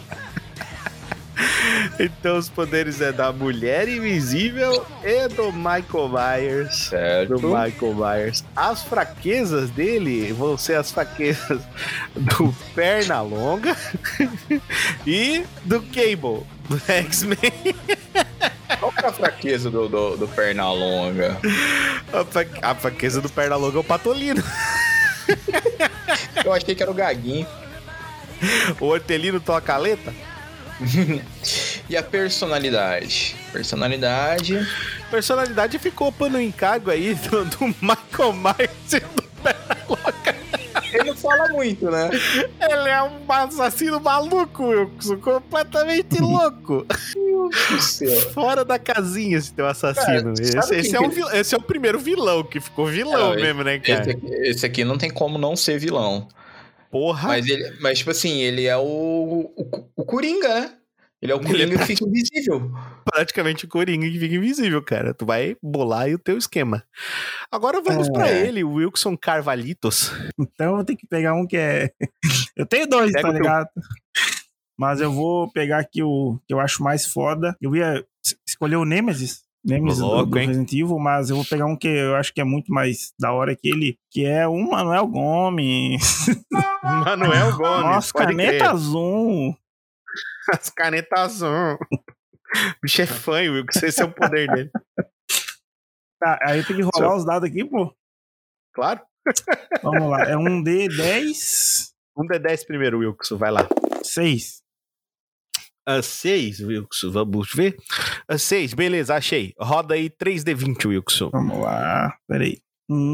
Então os poderes é da Mulher Invisível e do Michael Myers. Certo. Do Michael Myers. As fraquezas dele vão ser as fraquezas do Pernalonga e do Cable, do X-Men. Qual que é a fraqueza do, do, do Pernalonga? A, fra- a fraqueza do Pernalonga é o Patolino. Eu achei que era o Gaguinho. O Hortelino toca a caleta. E a personalidade? Personalidade. Personalidade ficou no encargo aí do, do Michael Myers e do Pernalonga. Ele não fala muito, né? Ele é um assassino maluco, Wilson, completamente louco. do céu. Fora da casinha esse teu assassino. Cara, esse, esse é um vil- esse é o primeiro vilão que ficou vilão Não, mesmo, né, Esse cara? aqui, esse aqui não tem como não ser vilão. Porra. Mas, ele, mas tipo assim, ele é o, o, o Coringa, né? Ele é o Coringa é que fica invisível. praticamente o Coringa que fica invisível, cara. Tu vai bolar aí o teu esquema. Agora vamos É. pra ele, o Wilson Carvalitos. Então eu vou ter que pegar um que é. Eu tenho dois, Pega tá teu. ligado? Mas eu vou pegar aqui o que eu acho mais foda. Eu ia es- escolher o Nemesis. Nemesis do- Louco, do, hein? Resident Evil, mas eu vou pegar um que eu acho que é muito mais da hora que ele, que é o Manuel Gomes. Manuel Gomes. Nossa, caneta crer. azul. As canetas azul. Bicho é fã, Wilson. Esse é o poder dele. Tá, aí tem que rolar os dados aqui, pô. Claro. Vamos lá. É um D10, Um D10 primeiro, Wilson. Vai lá. 6. A 6, Wilson. Vamos ver. A 6, beleza, achei. Roda aí 3D20, Wilson. Vamos lá. Peraí. 1,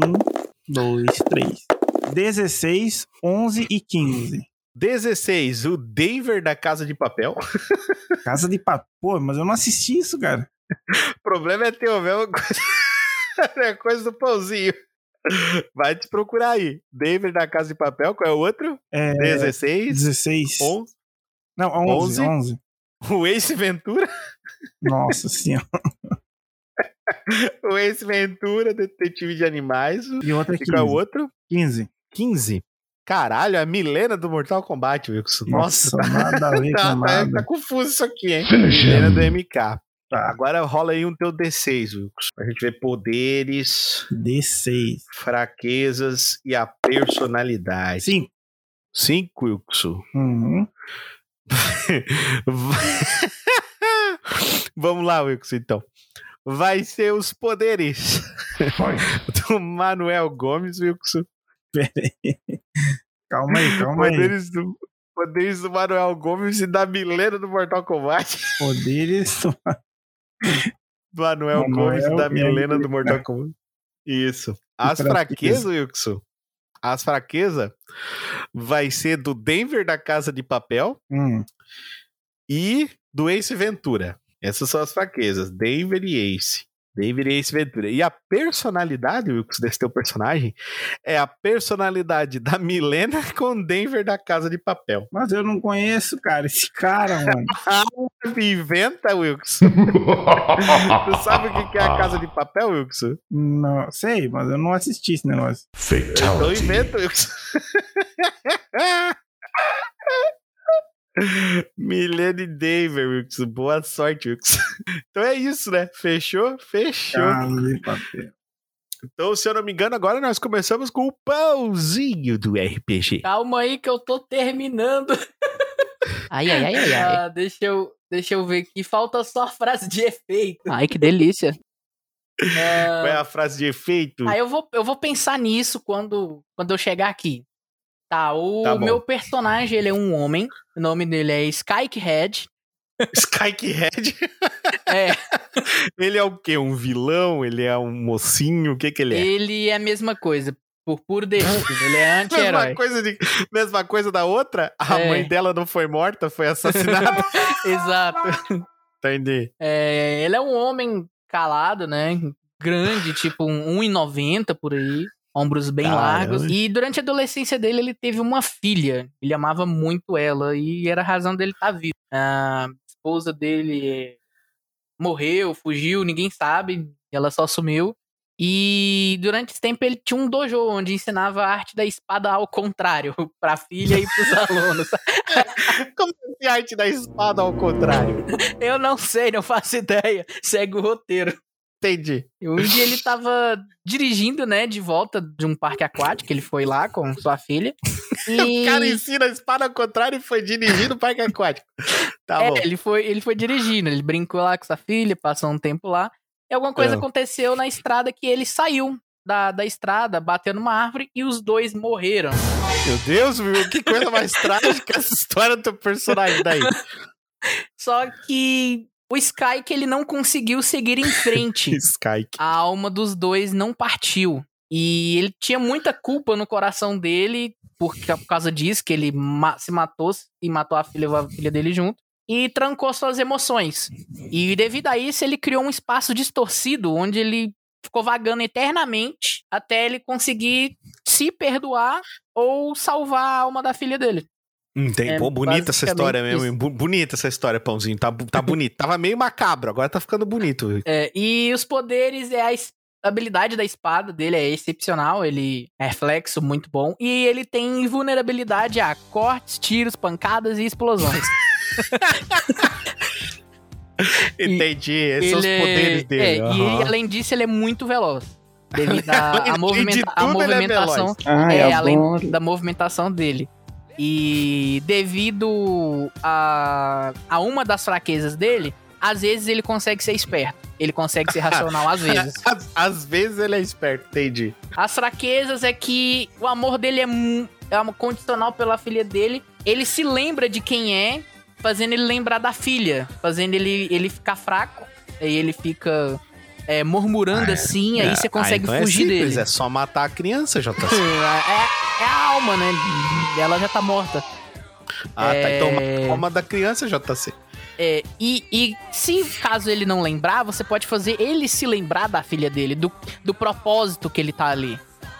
2, 3. 16, 11 e 15. 16, o Denver da Casa de Papel. Casa de papo. Pô, mas eu não assisti isso, cara. O problema é teu, mesmo é coisa do pãozinho. Vai te procurar aí. Denver da Casa de Papel, qual é o outro? É, 16, 16. 11. Não, 11, 11. 11. O Ace Ventura. Nossa senhora. O Ace Ventura, Detetive de Animais. E outra E qual é o 15. outro? 15. 15. Caralho, a Milena do Mortal Kombat, Wilson. Nossa, Nossa, nada a ver tá, com tá, nada. tá confuso isso aqui, hein? Finish Milena him. do MK. Tá, Agora rola aí um teu D6, Wilson. Pra gente ver poderes, D6. fraquezas e a personalidade. 5. 5, Wilson. Uhum. Vamos lá, Wilson, então. Vai ser os poderes do Manuel Gomes, Wilson. Pera aí. Calma aí, calma aí. Poderes do, poderes do Manuel Gomes e da Milena do Mortal Kombat. Poderes. Do Manuel, Manuel Gomes e da Milena do. Mortal Kombat. Isso. As fraqueza. fraquezas, Wilson. As fraquezas vai ser do Denver da Casa de Papel Hum. e do Ace Ventura. Essas são as fraquezas. Denver e Ace. Denver e Ace Ventura. E a personalidade, Wilkes, desse teu personagem é a personalidade da Milena com Denver da Casa de Papel. Mas eu não conheço, cara, esse cara, mano. Inventa, Wilkes. tu sabe o que é a Casa de Papel, Wilkes? Não, sei, mas eu não assisti esse negócio. Então Fatality. inventa, Wilkes. E Denver, Wilkes. Boa sorte, Wilkes. Então é isso, né? Fechou? Fechou. Papel. Então, se eu não me engano, agora nós começamos com o pãozinho do RPG. Calma aí que eu tô terminando. Ai, ai, ai, ai, ai. Ah, deixa, eu, deixa eu ver aqui. Falta só a frase de efeito. Ai, que delícia. Ah, Qual é a frase de efeito? Aí eu vou, eu vou pensar nisso quando, quando eu chegar aqui. Tá, o Tá meu personagem, ele é um homem. O nome dele é Skykehead. Skykehead. É, Ele é o quê? Um vilão? Ele é um mocinho? O que que ele é? ele é a mesma coisa. Por puro destino. Ele é Mesma anti-herói. coisa, de, mesma coisa da outra? A É. mãe dela não foi morta, foi assassinada. Exato. Entendi. É, ele é um homem calado, né? Grande, tipo um 1,90 por aí. Ombros bem Caramba. largos. E durante a adolescência dele, ele teve uma filha. Ele amava muito ela e era a razão dele estar vivo. Ah, esposa dele é, morreu, fugiu, ninguém sabe, ela só sumiu. E durante esse tempo ele tinha um dojo onde ensinava a arte da espada ao contrário, pra filha e pros alunos. Como assim a arte da espada ao contrário? Eu não sei, não faço ideia. Segue o roteiro. Entendi. E um dia ele tava dirigindo, né, de volta de um parque aquático, ele foi lá com sua filha. E... O cara ensina a espada ao contrário e foi dirigindo o parque aquático. Tá É, bom. ele foi, ele foi dirigindo, ele brincou lá com sua filha, passou um tempo lá. E alguma coisa É. aconteceu na estrada que ele saiu da, da estrada, bateu numa árvore e os dois morreram. Meu Deus, meu, que coisa mais trágica essa história do teu personagem daí. Só que o Sky que ele não conseguiu seguir em frente. Sky. a alma dos dois não partiu. E ele tinha muita culpa no coração dele por, por causa disso, que ele ma- se matou e matou a filha, a filha dele junto. E trancou suas emoções. E devido a isso, ele criou um espaço distorcido onde ele ficou vagando eternamente até ele conseguir se perdoar ou salvar a alma da filha dele. Entendi. É Pô, bonita essa história mesmo. isso. Bonita essa história, Pãozinho. Tá, tá bonito. Tava meio macabro, agora tá ficando bonito. É, e os poderes é a habilidade da espada dele é excepcional, ele é reflexo muito bom e ele tem vulnerabilidade a cortes, tiros, pancadas e explosões. Entendi. Esses são os é- poderes dele. é, e aham. ele, além disso, ele é muito veloz. Devido à movimenta- é movimentação, Ai, é, além da movimentação dele. E devido a, a uma das fraquezas dele, às vezes ele consegue ser esperto. Ele consegue ser racional às vezes. Às, às vezes ele é esperto, entendi. As fraquezas é que o amor dele é, é condicional pela filha dele. Ele se lembra de quem é, fazendo ele lembrar da filha, fazendo ele, ele ficar fraco. Aí ele fica é, murmurando assim, aí você consegue então fugir é simples, dele. É só matar a criança, JC. É, é a alma, né? Ela já tá morta. Ah, tá. Então É. a alma da criança, JC. É, e, e se caso ele não lembrar, você pode fazer ele se lembrar da filha dele, do, do propósito que ele tá ali.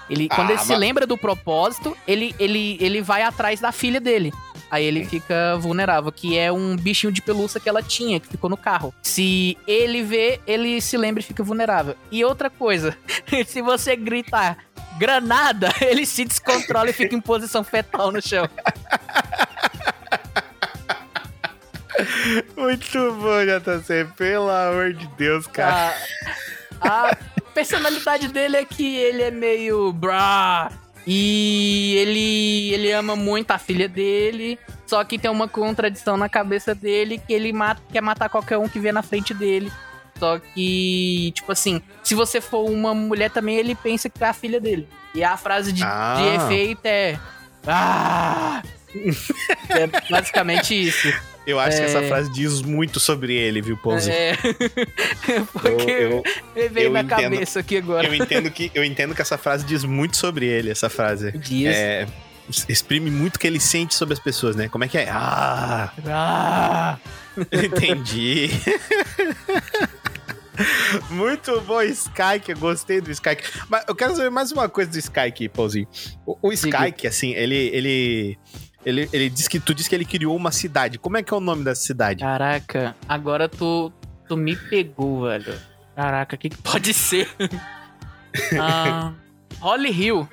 Ele, quando Ah, ele se mas- lembra do propósito, ele, ele, ele vai atrás da filha dele. Aí ele fica vulnerável, que é um bichinho de pelúcia que ela tinha, que ficou no carro. Se ele vê, ele se lembra e fica vulnerável. E outra coisa, se você gritar granada, ele se descontrola e fica em posição fetal no chão. Muito bom, JC. Pelo amor de Deus, cara. A, a personalidade dele é que ele é meio brá. E ele, ele ama muito a filha dele. Só que tem uma contradição na cabeça dele que ele mata, quer matar qualquer um que vê na frente dele. Só que, tipo assim, se você for uma mulher também, ele pensa que é a filha dele. E a frase de, Ah. de efeito é. Ah! é basicamente isso. Eu acho que essa É. frase diz muito sobre ele, viu, Pãozinho? É. Porque Eu- me veio eu na entendo. cabeça aqui agora. Eu entendo, que, eu entendo que essa frase diz muito sobre ele, essa frase. Diz. É, exprime muito o que ele sente sobre as pessoas, né? Como é que é? Ah, Ah! entendi. Muito bom, Skyke. Eu gostei do Skyke. Mas eu quero saber mais uma coisa do Skyke, Pauzinho. O, o. Skyke, assim, ele, ele, ele, ele disse que tu disse que ele criou uma cidade. Como é que é o nome dessa cidade? Caraca, agora tu, tu me pegou, velho. Caraca, o que, que pode ser? ah, Holly Hill,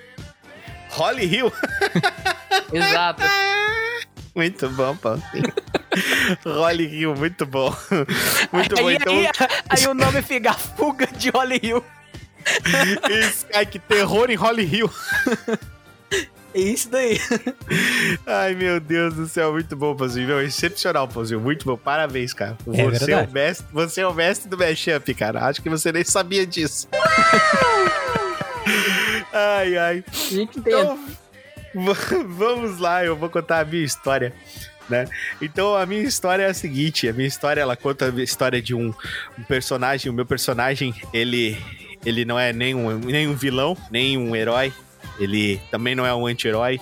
Holly Hill. exato. Muito bom, Pauzinho. Holly Hill, muito bom. Muito bom. aí, Então, aí, aí o nome fica fuga de Holly Hill. Skyke, terror em Holly Hill. É isso daí. Ai, meu Deus do céu, muito bom, Pãozinho. Meu, Excepcional, Pãozinho. Muito bom. Parabéns, cara. você, é o mestre, você é o mestre do mashup, cara. Acho que você nem sabia disso. ai, ai. A gente. Então, vamos lá, eu vou contar a minha história. Né? Então a minha história é a seguinte, a minha história ela conta a história de um, um personagem, o meu personagem, ele ele não é nem um, nem um vilão, nem um herói, ele também não é um anti-herói,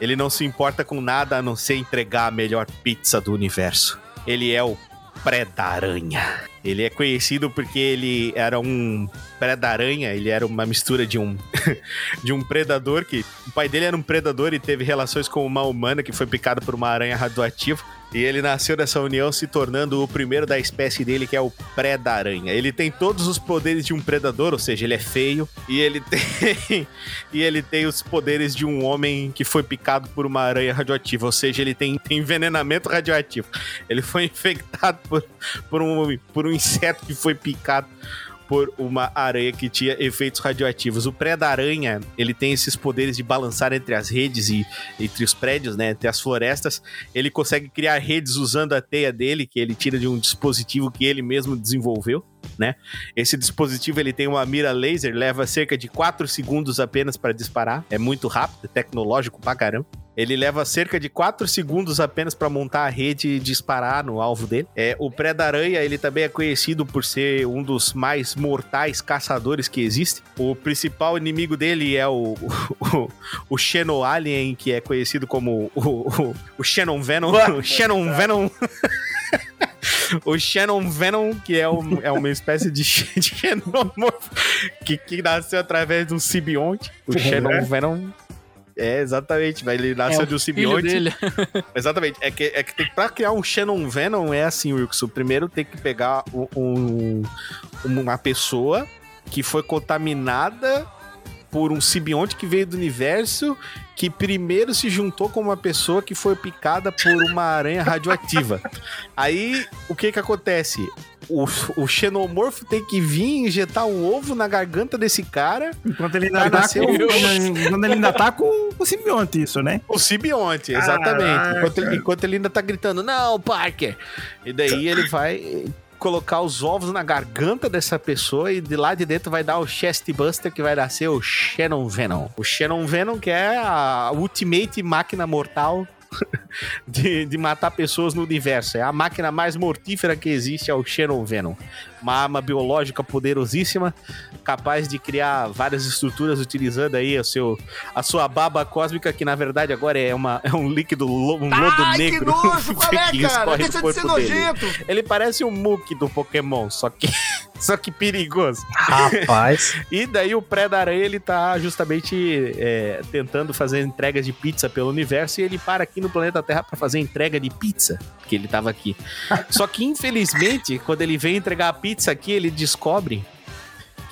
ele não se importa com nada a não ser entregar a melhor pizza do universo. Ele é o Pré da Aranha. Ele é conhecido porque ele era um preda-aranha, ele era uma mistura de um de um predador que o pai dele era um predador e teve relações com uma humana que foi picada por uma aranha radioativa. E ele nasceu dessa união se tornando o primeiro da espécie dele, que é o preda-aranha. Ele tem todos os poderes de um predador, ou seja, ele é feio e ele tem e ele tem os poderes de um homem que foi picado por uma aranha radioativa, ou seja, ele tem, tem envenenamento radioativo. Ele foi infectado por, por, um, por um inseto que foi picado por uma aranha que tinha efeitos radioativos. O pré-da-aranha, ele tem esses poderes de balançar entre as redes e entre os prédios, né, entre as florestas. Ele consegue criar redes usando a teia dele, que ele tira de um dispositivo que ele mesmo desenvolveu. Né? Esse dispositivo ele tem uma mira laser, leva cerca de 4 segundos apenas para disparar. É muito rápido, é tecnológico pra caramba. Ele leva cerca de 4 segundos apenas para montar a rede e disparar no alvo dele. É, o Pré-da-Aranha, ele também é conhecido por ser um dos mais mortais caçadores que existe. O principal inimigo dele é o, o, o Xeno Alien, que é conhecido como o, o, o Xenon Venom. O Xenon Venom. O Shannon Venom, que é, um- é uma espécie de, de xenomorfo que, que nasceu através de um simbionte. O Shannon Venom. É, exatamente, mas ele nasceu É, de um Filho simbionte. dele. Exatamente. É que, é que tem, pra criar um Shannon Venom é assim, Wilson. Primeiro tem que pegar um- um- uma pessoa que foi contaminada por um simbionte que veio do universo que primeiro se juntou com uma pessoa que foi picada por uma aranha radioativa. Aí, o que que acontece? O, o xenomorfo tem que vir injetar um ovo na garganta desse cara Enquanto ele ainda tá com, quando ele ainda tá com o simbionte, isso, né? O simbionte, exatamente. Enquanto ele, enquanto ele ainda tá gritando, não, Parker! E daí ele vai colocar os ovos na garganta dessa pessoa e de lá de dentro vai dar o Chest Buster, que vai nascer o Shannon Venom. O Shannon Venom, que é a Ultimate Máquina Mortal de, de matar pessoas no universo. É a máquina mais mortífera que existe, é o Shannon Venom. Uma arma biológica poderosíssima, capaz de criar várias estruturas utilizando aí o seu, a sua baba cósmica, que na verdade agora é, uma, é um líquido, lo- um lodo Ai, que negro. nojo, qual é, que cara? Deixa de ser corpo dele. nojento. Ele parece um Mook do Pokémon, só que, só que perigoso. Rapaz. E daí o pré-da-aranha, ele tá justamente é, tentando fazer entregas de pizza pelo universo e ele para aqui no planeta Terra pra fazer entrega de pizza, que ele tava aqui. Só que, infelizmente, quando ele vem entregar a pizza aqui, ele descobre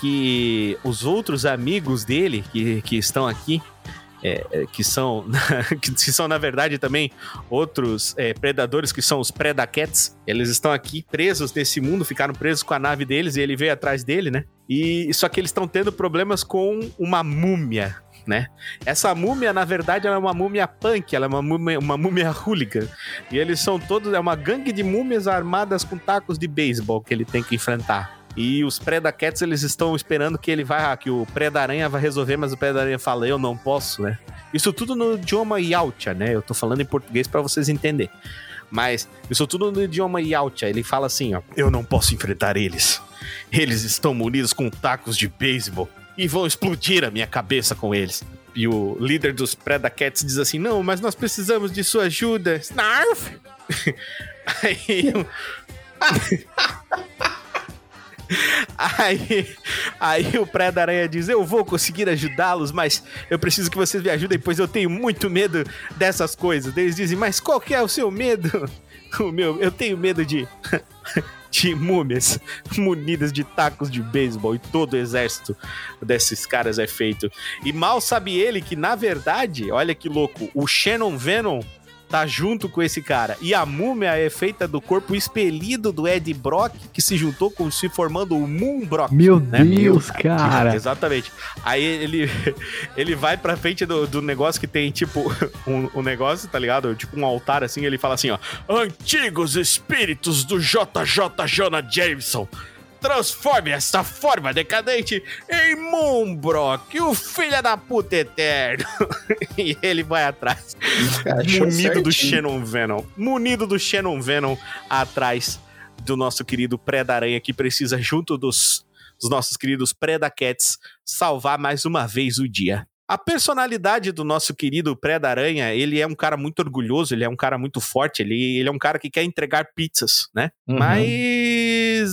que os outros amigos dele, que, que estão aqui, é, é, que são que são na verdade também outros é, predadores que são os Predacats. Eles estão aqui presos nesse mundo, ficaram presos com a nave deles e ele veio atrás dele, né? E só que eles estão tendo problemas com uma múmia, né? Essa múmia, na verdade, ela é uma múmia punk, ela é uma múmia, uma múmia hooligan. E eles são todos é uma gangue de múmias armadas com tacos de beisebol que ele tem que enfrentar. E os Predacats, eles estão esperando que ele vai, que o Preda-Aranha vai resolver, mas o Preda-Aranha fala, eu não posso, né? Isso tudo no idioma Yautja, né? Eu tô falando em português pra vocês entenderem. Mas isso tudo no idioma Yautja. Ele fala assim, ó, eu não posso enfrentar eles. Eles estão munidos com tacos de beisebol e vão explodir a minha cabeça com eles. E o líder dos Predacats diz assim, não, mas nós precisamos de sua ajuda. Snarf! Aí... Aí, aí o Pré da Aranha diz: Eu vou conseguir ajudá-los, mas eu preciso que vocês me ajudem, pois eu tenho muito medo dessas coisas. Eles dizem: Mas qual que é o seu medo? O meu, eu tenho medo de. De múmias munidas de tacos de beisebol e todo o exército desses caras é feito. E mal sabe ele que, na verdade, olha que louco, o Shannon Venom tá junto com esse cara. E a múmia é feita do corpo expelido do Ed Brock, que se juntou com se formando o Moon Brock. Meu né? Deus, cara. Exatamente. Aí ele, ele vai pra frente do, do negócio que tem, tipo, um, um negócio, tá ligado? Tipo um altar assim, ele fala assim, ó. Antigos espíritos do JJ Jonah Jameson. Transforme essa forma decadente em Moonbrock, o filho da puta eterno. e ele vai atrás. Munido do certinho. Shannon Venom. Munido do Shannon Venom atrás do nosso querido Pré-da-Aranha, que precisa, junto dos, dos nossos queridos Predacats, salvar mais uma vez o dia. A personalidade do nosso querido Pré-da-Aranha, ele é um cara muito orgulhoso, ele é um cara muito forte, ele, ele é um cara que quer entregar pizzas, né? Uhum. Mas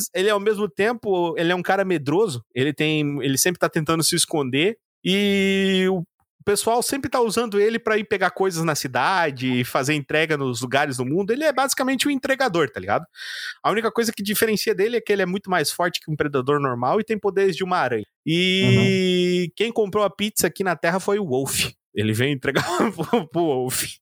mas ele ao mesmo tempo, ele é um cara medroso, ele tem, ele sempre tá tentando se esconder e o pessoal sempre tá usando ele pra ir pegar coisas na cidade, fazer entrega nos lugares do mundo. Ele é basicamente um entregador, tá ligado? A única coisa que diferencia dele é que ele é muito mais forte que um predador normal e tem poderes de uma aranha. E quem comprou a pizza aqui na Terra foi o Wolf. Ele veio entregar pro Wolf.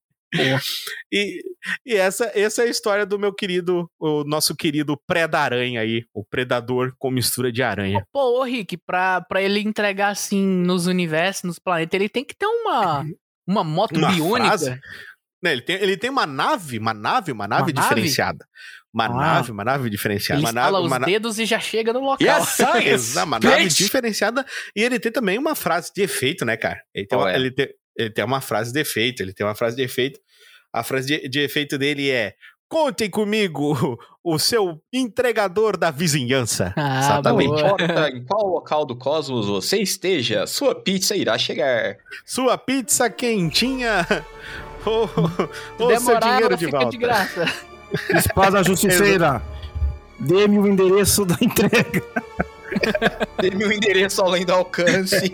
E, e essa, essa é a história do meu querido, o nosso querido pré-da-aranha aí, o predador com mistura de aranha. Pô, ô Rick, pra, pra ele entregar assim nos universos, nos planetas, ele tem que ter uma, uma moto Uma biônica. frase? Né, ele, tem, ele tem uma nave, uma nave, uma nave Uma nave? diferenciada. Uma Ah. nave, uma nave diferenciada. Ele Uma nave, instala os uma na- dedos e já chega no local. Exato, uma nave diferenciada. E ele tem também uma frase de efeito, né, cara? Ele tem, Qual uma, é? ele, tem, ele tem uma frase de efeito, ele tem uma frase de efeito. A frase de, de efeito dele é: Contem comigo, o seu entregador da vizinhança. Ah, Não importa em qual local do cosmos você esteja, sua pizza irá chegar. Sua pizza quentinha. Ou ou seu Demorar, dinheiro ela de fica volta. de graça. Espada Justiceira, dê-me o endereço da entrega. Dê-me o endereço além do alcance.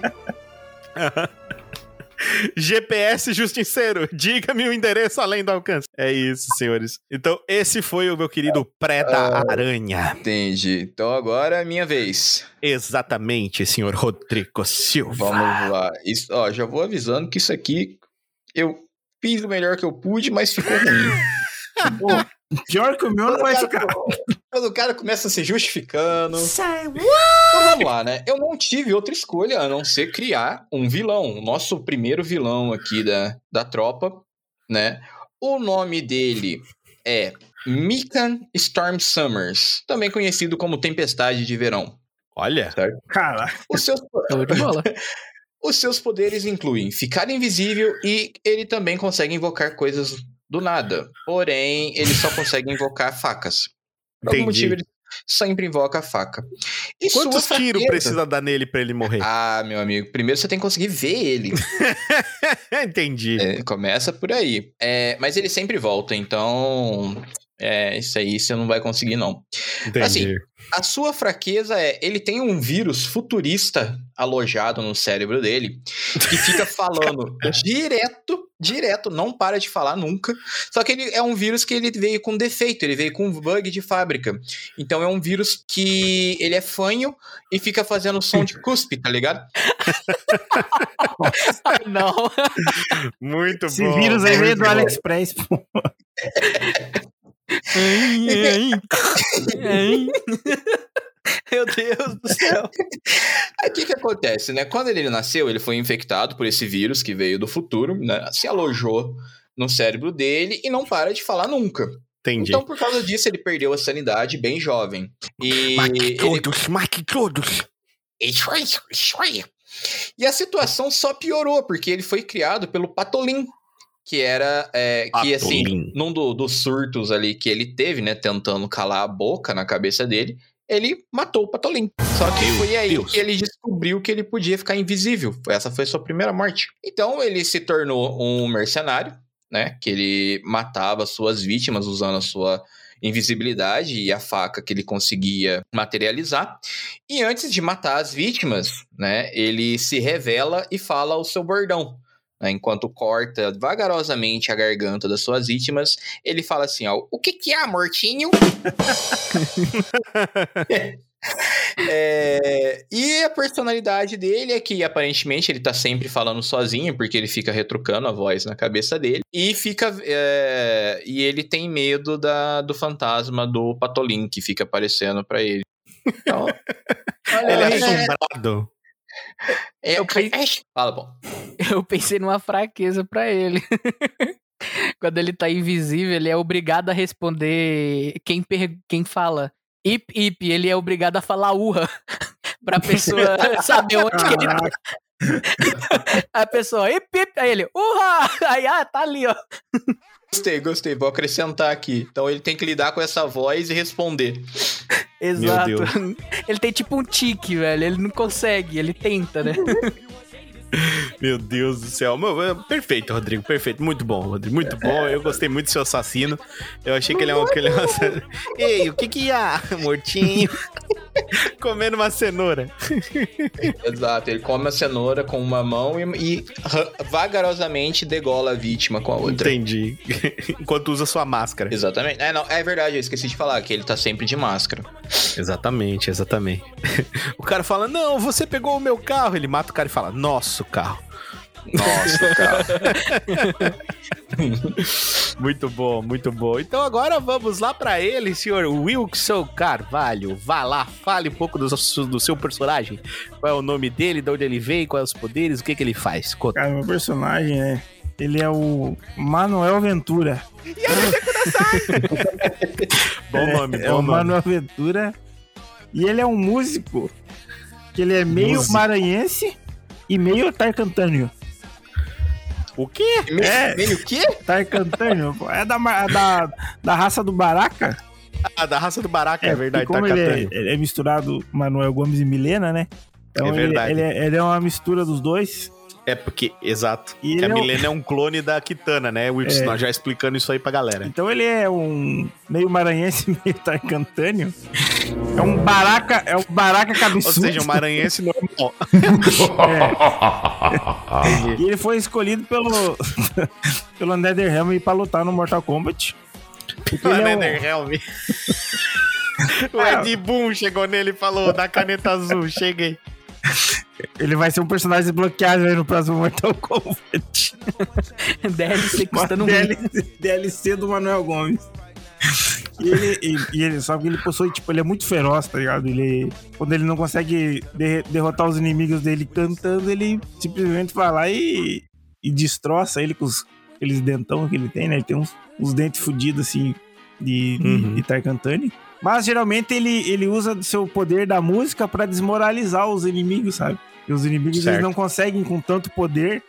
GPS Justiceiro, diga-me o endereço além do alcance. É isso, senhores. Então, esse foi o meu querido Pré da Aranha. Entendi. Então agora é a minha vez. Exatamente, senhor Rodrigo Silva. Vamos lá. Isso, ó, já vou avisando que isso aqui eu fiz o melhor que eu pude, mas ficou ruim. Pior que o meu não vai ficar. Quando o cara começa a se justificando. Então vamos lá, né? Eu não tive outra escolha a não ser criar um vilão. O nosso primeiro vilão aqui da, da tropa, né? O nome dele é Mikan Storm Summers, também conhecido como Tempestade de Verão. Olha, Cara, Os seus, os seus poderes incluem ficar invisível e ele também consegue invocar coisas do nada. Porém, ele só consegue invocar facas. Por algum motivo, ele sempre invoca a faca. E quantos tiros precisa dar nele pra ele morrer? Ah, meu amigo, primeiro você tem que conseguir ver ele. Entendi. É, começa por aí. É, mas ele sempre volta, então. É, isso aí você não vai conseguir, não. Entendi. assim, A sua fraqueza é ele tem um vírus futurista alojado no cérebro dele que fica falando direto, direto, não para de falar nunca. Só que ele é um vírus que ele veio com defeito, ele veio com bug de fábrica. Então é um vírus que ele é fanho e fica fazendo som de cuspe, tá ligado? Não. Muito esse bom. vírus aí veio do. AliExpress. pô. Meu Deus do céu. Aí o que que acontece, né? Quando ele nasceu, ele foi infectado por esse vírus que veio do futuro, né? Se alojou no cérebro dele e não para de falar nunca. Entendi. Então, por causa disso, ele perdeu a sanidade bem jovem. E Mate ele- todos, mate todos. E a situação só piorou, porque ele foi criado pelo Patolin, que era, é, que assim, num do- dos surtos ali que ele teve, né, tentando calar a boca na cabeça dele, ele matou o Patolin. Só que Meu foi aí Deus. que ele descobriu que ele podia ficar invisível. Essa foi a sua primeira morte. Então ele se tornou um mercenário, né, que ele matava suas vítimas usando a sua invisibilidade e a faca que ele conseguia materializar. E antes de matar as vítimas, né, ele se revela e fala o seu bordão. Né, enquanto corta vagarosamente a garganta das suas vítimas, ele fala assim: ó, o que que é, mortinho? É, e a personalidade dele é que aparentemente ele tá sempre falando sozinho, porque ele fica retrucando a voz na cabeça dele. E fica. é, e ele tem medo da, do fantasma do Patolin que fica aparecendo pra ele. Então, Ele é Olha, assombrado. É, Eu pensei- Fala, bom. Eu pensei numa fraqueza pra ele. Quando ele tá invisível, ele é obrigado a responder quem, per... quem fala ip ip, ele é obrigado a falar urra pra pessoa saber onde que ele tá. A pessoa ip ip, aí ele urra! Aí, ah, tá ali, ó. Gostei, gostei. Vou acrescentar aqui. Então ele tem que lidar com essa voz e responder. Exato. Deus. Ele tem tipo um tique, velho. Ele não consegue, ele tenta, né? Meu Deus do céu. Meu, é, perfeito, Rodrigo. Perfeito. Muito bom, Rodrigo. Muito bom. Eu gostei muito do seu assassino. Eu achei que ele é um. Que ele é um. Ei, o que que ia? Mortinho. Comendo uma cenoura. Exato, ele come a cenoura com uma mão e, e vagarosamente degola a vítima com a outra. Entendi. Enquanto usa sua máscara. Exatamente. É, não, é verdade, eu esqueci de falar que ele tá sempre de máscara. Exatamente, exatamente. O cara fala: Não, você pegou o meu carro. Ele mata o cara e fala: Nosso carro. Nossa, cara. Muito bom, muito bom. Então agora vamos lá pra ele, senhor Wilson Carvalho. Vá lá, fale um pouco do, seu- do seu personagem. Qual é o nome dele, de onde ele veio, quais os poderes, o que, que ele faz. Conta. Cara, meu personagem, né? Ele é o Manuel Ventura. Bom nome, é bom o nome. Manuel Ventura. E ele é um músico. Que ele é meio Músico. maranhense e meio tarcantânio. O quê? É. Meio o quê? Tarcantânio, pô. É da, ma- da, da raça do Baraca. Ah, da raça do Baraca, é, É, verdade, tá como ele é, ele é misturado Manuel Gomes e Milena, né? Então É ele- verdade. Ele, é, ele é uma mistura dos dois. É porque, exato. E a é o- Milena é um clone da Kitana, né, Wilson? É. Nós já explicando isso aí pra galera. Então ele é um meio maranhense, meio tarcantânio. É um baraca, é um baraca Ou cabeçudo. seja, um maranhense normal. E ele foi escolhido pelo pelo NetherRealm pra lutar no Mortal Kombat. O ele é um- Netherrealm. O Ed Boon chegou nele e falou: da caneta azul, cheguei. Ele vai ser um personagem desbloqueável aí no próximo Mortal Kombat. DLC custando um DLC, DLC do Manuel Gomes. E ele, e- e ele, só que ele possui, tipo, ele é muito feroz, tá ligado? Ele, quando ele não consegue de- derrotar os inimigos dele cantando, ele simplesmente vai lá e, e destroça ele com os, aqueles dentão que ele tem, né? Ele tem uns, uns dentes fudidos, assim, de, de, Uhum. de Tarkantani. Mas geralmente ele, ele usa do seu poder da música pra desmoralizar os inimigos, sabe? E os inimigos Certo. eles não conseguem com tanto poder.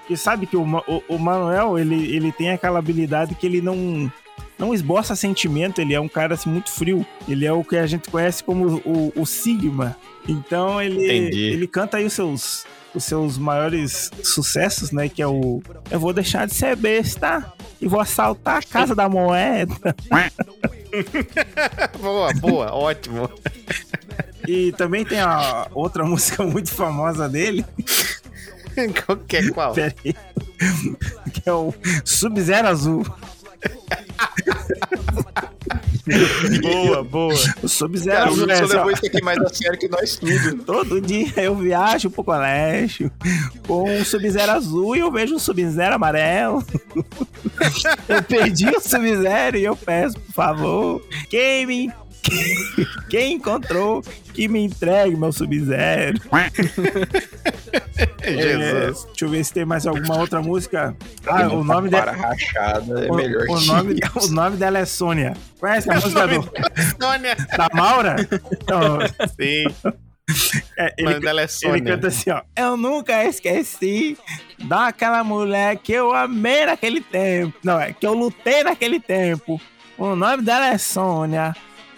Porque sabe que o, o, o Manuel, ele, ele tem aquela habilidade que ele não não esboça sentimento, ele é um cara assim, muito frio. Ele é o que a gente conhece como o, o Sigma. Então ele, Entendi. ele canta aí os seus, os seus maiores sucessos, né? Que é o Eu vou deixar de ser besta e vou assaltar a casa da moeda. Boa, boa, ótimo. E também tem a outra música muito famosa dele, Qual que é qual? pera aí, que é o Sub-Zero Azul. Boa, boa. O Sub-Zero Cara, o Azul Wilson ó. levou isso aqui mais a sério que nós tudo. Todo dia eu viajo pro colégio com um Sub-Zero azul e eu vejo um Sub-Zero amarelo. eu perdi o Sub-Zero e eu peço, por favor, quem encontrou que me entregue meu Sub-Zero. É, Jesus. deixa eu ver se tem mais alguma outra música. Ah, o nome dela. rachada é O, melhor o que nome, o nome dela é Sônia. Conhece a música do, Sônia. da Maura? Então, Sim, é, o ele, nome dela é Ele Sônia. canta assim, ó. Eu nunca esqueci daquela mulher que eu amei naquele tempo. Não, é que eu lutei naquele tempo. O nome dela é Sônia.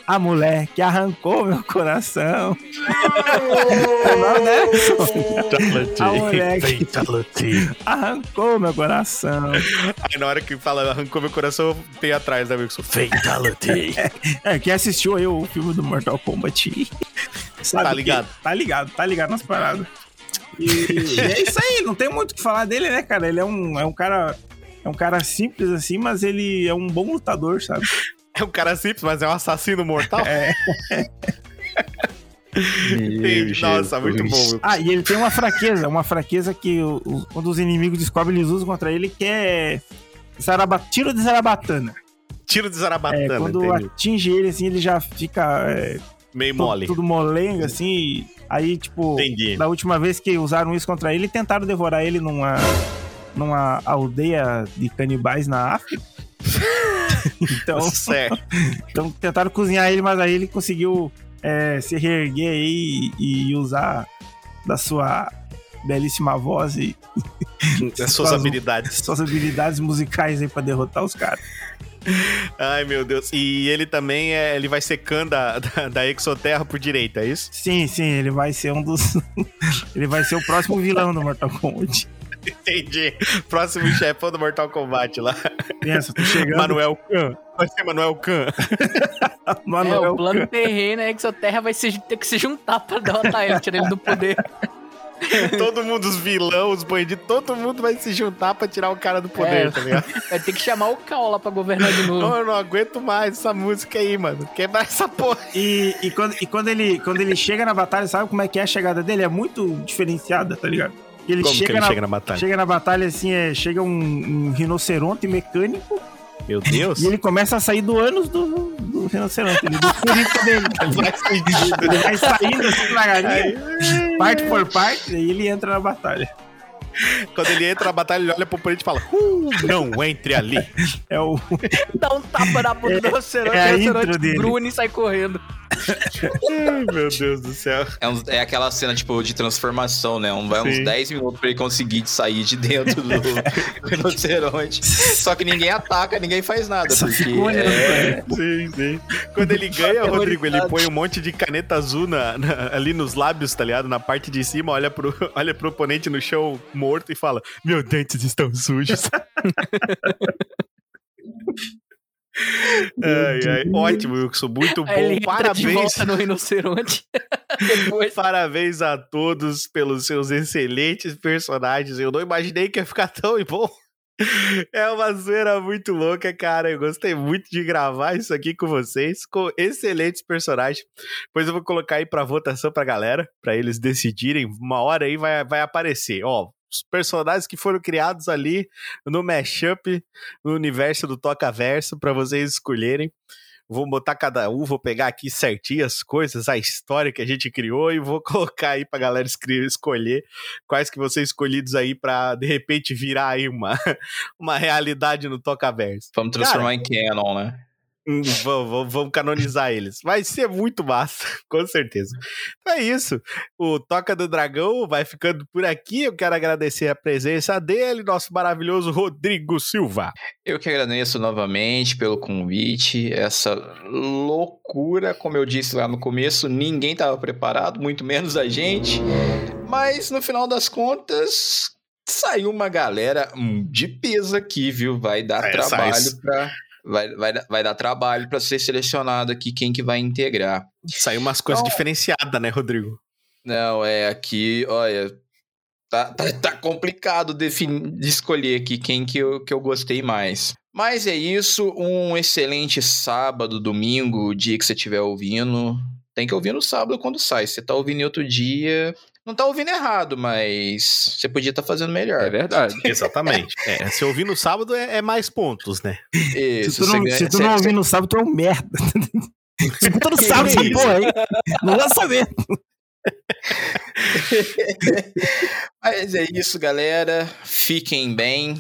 A mulher que arrancou meu coração. o nome dela é Sônia. A mulher que arrancou meu coração. Aí na hora que fala arrancou meu coração, tem atrás da Wilson. Fatality. É, quem assistiu aí o filme do Mortal Kombat sabe Tá que- ligado. tá ligado, tá ligado nas paradas. E, e é isso aí, não tem muito o que falar dele, né, cara? Ele é um, é um cara. É um cara simples assim, mas ele é um bom lutador, sabe? É um cara simples, mas é um assassino mortal. É. Entendi. Nossa, muito bom. Ah, e ele tem uma fraqueza, uma fraqueza que o- o- quando os inimigos descobrem, eles usam contra ele, que é zaraba, tiro de zarabatana. Tiro de É, zarabatana, quando entendi. atinge ele, assim, ele já fica é, Meio tudo, mole. tudo molenga, assim. Aí, tipo, Entendi. da última vez que usaram isso contra ele, tentaram devorar ele numa, numa aldeia de canibais na África. então, Certo. então tentaram cozinhar ele, mas aí ele conseguiu é, se reerguer aí e, e usar da sua belíssima voz e As suas habilidades. suas habilidades musicais aí pra derrotar os caras. Ai, meu Deus. E ele também é, ele vai ser Khan da, da, da Exoterra por direito, é isso? Sim, sim, ele vai ser um dos. ele vai ser o próximo vilão do Mortal Kombat. Entendi. Próximo chefão do Mortal Kombat lá. Pensa, tô chegando. Manuel Khan. Vai ser Manuel Khan. É, Manuel o plano terreno é que sua terra vai se- ter que se juntar pra derrotar ele, tirar ele do poder. todo mundo, os vilões, os bandidos, todo mundo vai se juntar pra tirar o cara do poder, É. tá ligado? Vai ter que chamar o Cal lá pra governar de Não, novo. eu não aguento mais essa música aí, mano. Quebrar essa porra. E, e, quando, e quando, ele, quando ele chega na batalha, sabe como é que é a chegada dele? É muito diferenciada, tá ligado? Ele Como que chega ele na, chega na batalha? chega na batalha assim, é, chega um, um rinoceronte mecânico Meu Deus. e ele começa a sair do ânus do, do rinoceronte, ele, do furico dele. Ele vai saindo assim devagarinho, parte por parte, e ele entra na batalha. Quando ele entra na batalha, ele olha pro oponente e fala: uh, Não entre ali. É o. Dá um tapa na bunda do rinoceronte, é rinoceronte e sai correndo. Ai, meu Deus do céu. É, uns- é aquela cena, tipo, de transformação, né? Um, vai uns Sim. 10 minutos pra ele conseguir sair de dentro do rinoceronte. Só que ninguém ataca, ninguém faz nada. Só porque é- pra Sim, sim. Quando ele ganha, Rodrigo, ele põe um monte de caneta azul na- na- ali nos lábios, tá ligado? Na parte de cima, olha pro, olha pro oponente no chão morto e fala: Meus dentes estão sujos. ai, ai. Ótimo, Wilson. Muito ele bom. entra de Parabéns. volta no rinoceronte. Parabéns a todos pelos seus excelentes personagens. Eu não imaginei que ia ficar tão bom. É uma zoeira muito louca, cara. Eu gostei muito de gravar isso aqui com vocês, com excelentes personagens. Depois eu vou colocar aí pra votação pra galera, pra eles decidirem. Uma hora aí vai, vai aparecer. Ó, personagens que foram criados ali no mashup, no universo do Toca Verso, pra vocês escolherem. Vou botar cada um, vou pegar aqui certinho as coisas, a história que a gente criou e vou colocar aí pra galera escolher quais que ser escolhidos aí pra de repente virar aí uma, uma realidade no Tocaverso. Vamos transformar em canon, né? Vamos, vamos, canonizar eles. Vai ser muito massa, com certeza. Então é isso. O Toca do Dragão vai ficando por aqui. Eu quero agradecer a presença dele, nosso maravilhoso Rodrigo Silva. Eu que agradeço novamente pelo convite. Essa loucura, como eu disse lá no começo, ninguém estava preparado, muito menos a gente. Mas no final das contas, saiu uma galera de peso aqui, viu? Vai dar É, trabalho para vai, vai, dar- vai dar trabalho para ser selecionado aqui quem que vai integrar. Saiu umas coisas Então- diferenciadas, né, Rodrigo? Não, é aqui, olha, tá, tá, tá complicado defini- de escolher aqui quem que eu, que eu gostei mais. Mas é isso, um excelente sábado, domingo, o dia que você estiver ouvindo. Tem que ouvir no sábado quando sai. Se você tá ouvindo em outro dia, não tá ouvindo errado, mas você podia estar fazendo melhor. É verdade. Exatamente. É, se ouvir no sábado é, é mais pontos, né? Isso, Se tu não, ganha- se tu não ouvir no sábado, tu é um merda. Escuta no sábado essa porra aí. Não vai saber. Mas é isso, galera. Fiquem bem.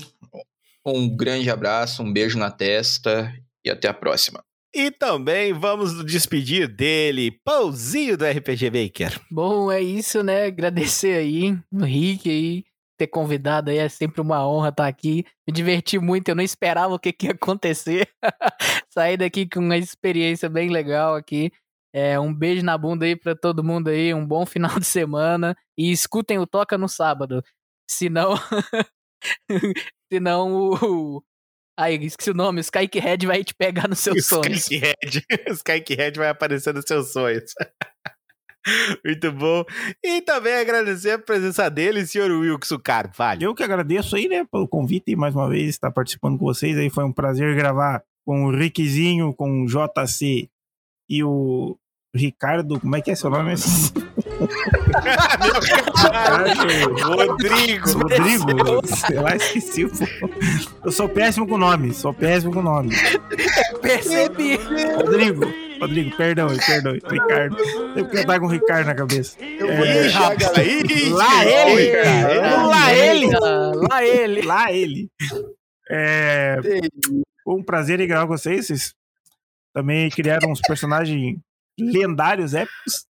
Um grande abraço, um beijo na testa e até a próxima. E também vamos despedir dele, Pãozinho do RPG Maker. Bom, é isso, né? Agradecer aí o Rick aí, ter convidado aí. É sempre uma honra estar aqui. Me diverti muito, eu não esperava o que, que ia acontecer. Saí daqui com uma experiência bem legal aqui. É, um beijo na bunda aí pra todo mundo aí, um bom final de semana. E escutem o Toca no sábado. Senão. Senão o. Aí, esqueci o nome, o Skyke Red vai te pegar nos seus sonhos. Skykehead. Skykehead vai aparecer nos seus sonhos. Muito bom. E também agradecer a presença dele, senhor Wilson Carvalho. Eu que agradeço aí, né, pelo convite e mais uma vez estar participando com vocês. Aí foi um prazer gravar com o Rickzinho, com o JC e o Ricardo. Como é que é seu nome? Rodrigo. Rodrigo? Sei lá, esqueci. pô. Eu sou péssimo com nome, sou péssimo com nome. Percebi! Rodrigo, Rodrigo, perdão, perdão, Ricardo. Eu porque eu tava com o Ricardo na cabeça. Eu É, deixar, Ih, galera. ih, Lá ele! cara. Lá ele! Lá ele! Lá ele! É, foi um prazer em gravar com vocês. Vocês também criaram uns personagens lendários, épicos.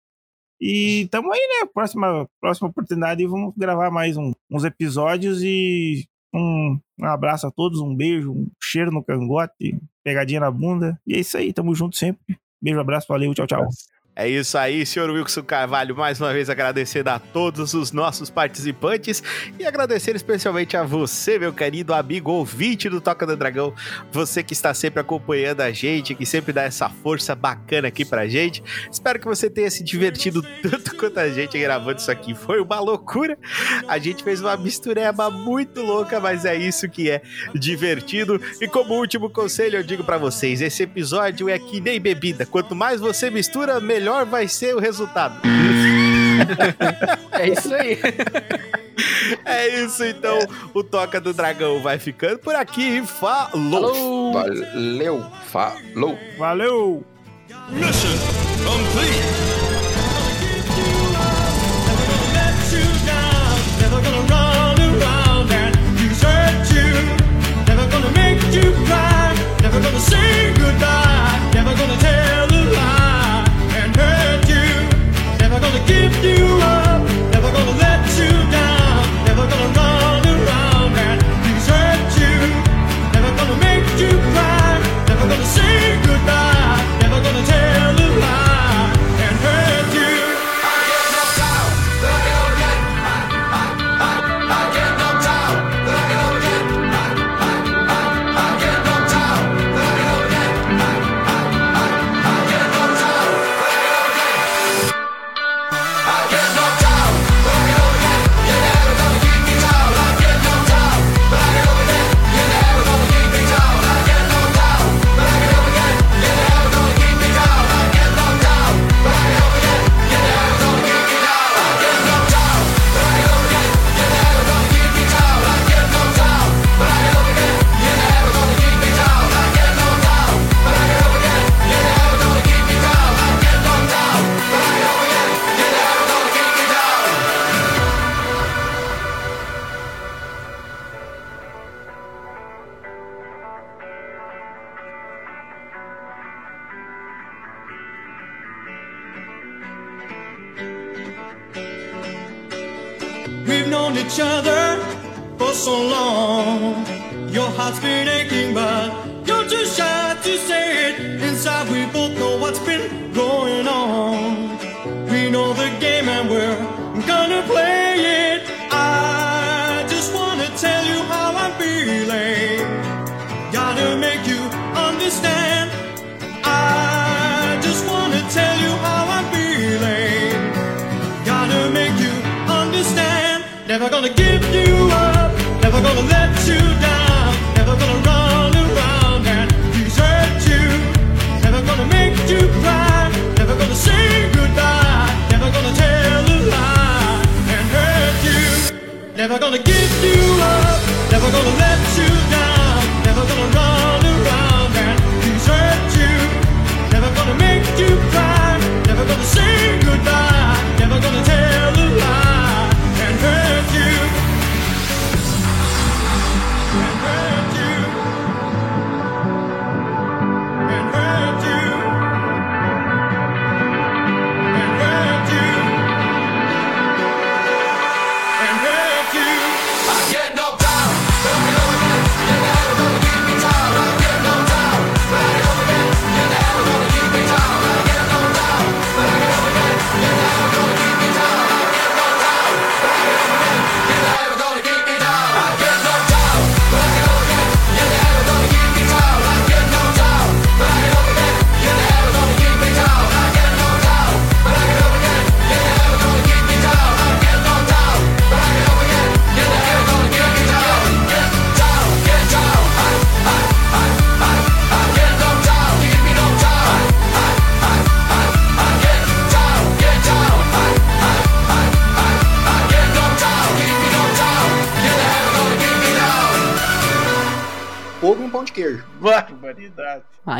E tamo aí, né? Próxima, próxima oportunidade vamos gravar mais um, uns episódios e um, um, abraço a todos, um beijo, um cheiro no cangote, pegadinha na bunda. E é isso aí, tamo junto sempre. Beijo, abraço, valeu, tchau, tchau. Tá é isso aí, senhor Wilson Carvalho. Mais uma vez agradecendo a todos os nossos participantes e agradecer especialmente a você, meu querido amigo ouvinte do Toca do Dragão. Você que está sempre acompanhando a gente, que sempre dá essa força bacana aqui pra gente. Espero que você tenha se divertido tanto quanto a gente gravando isso aqui. Foi uma loucura. A gente fez uma mistureba muito louca, mas é isso que é divertido. E como último conselho, eu digo para vocês: esse episódio é que nem bebida. Quanto mais você mistura, melhor melhor vai ser o resultado. é isso aí. É isso, então. O Toca do Dragão vai ficando por aqui. Falou! Valeu! Falou! Valeu! Mission complete! Never gonna say goodbye, never gonna tell give you up.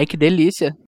Ai, que delícia.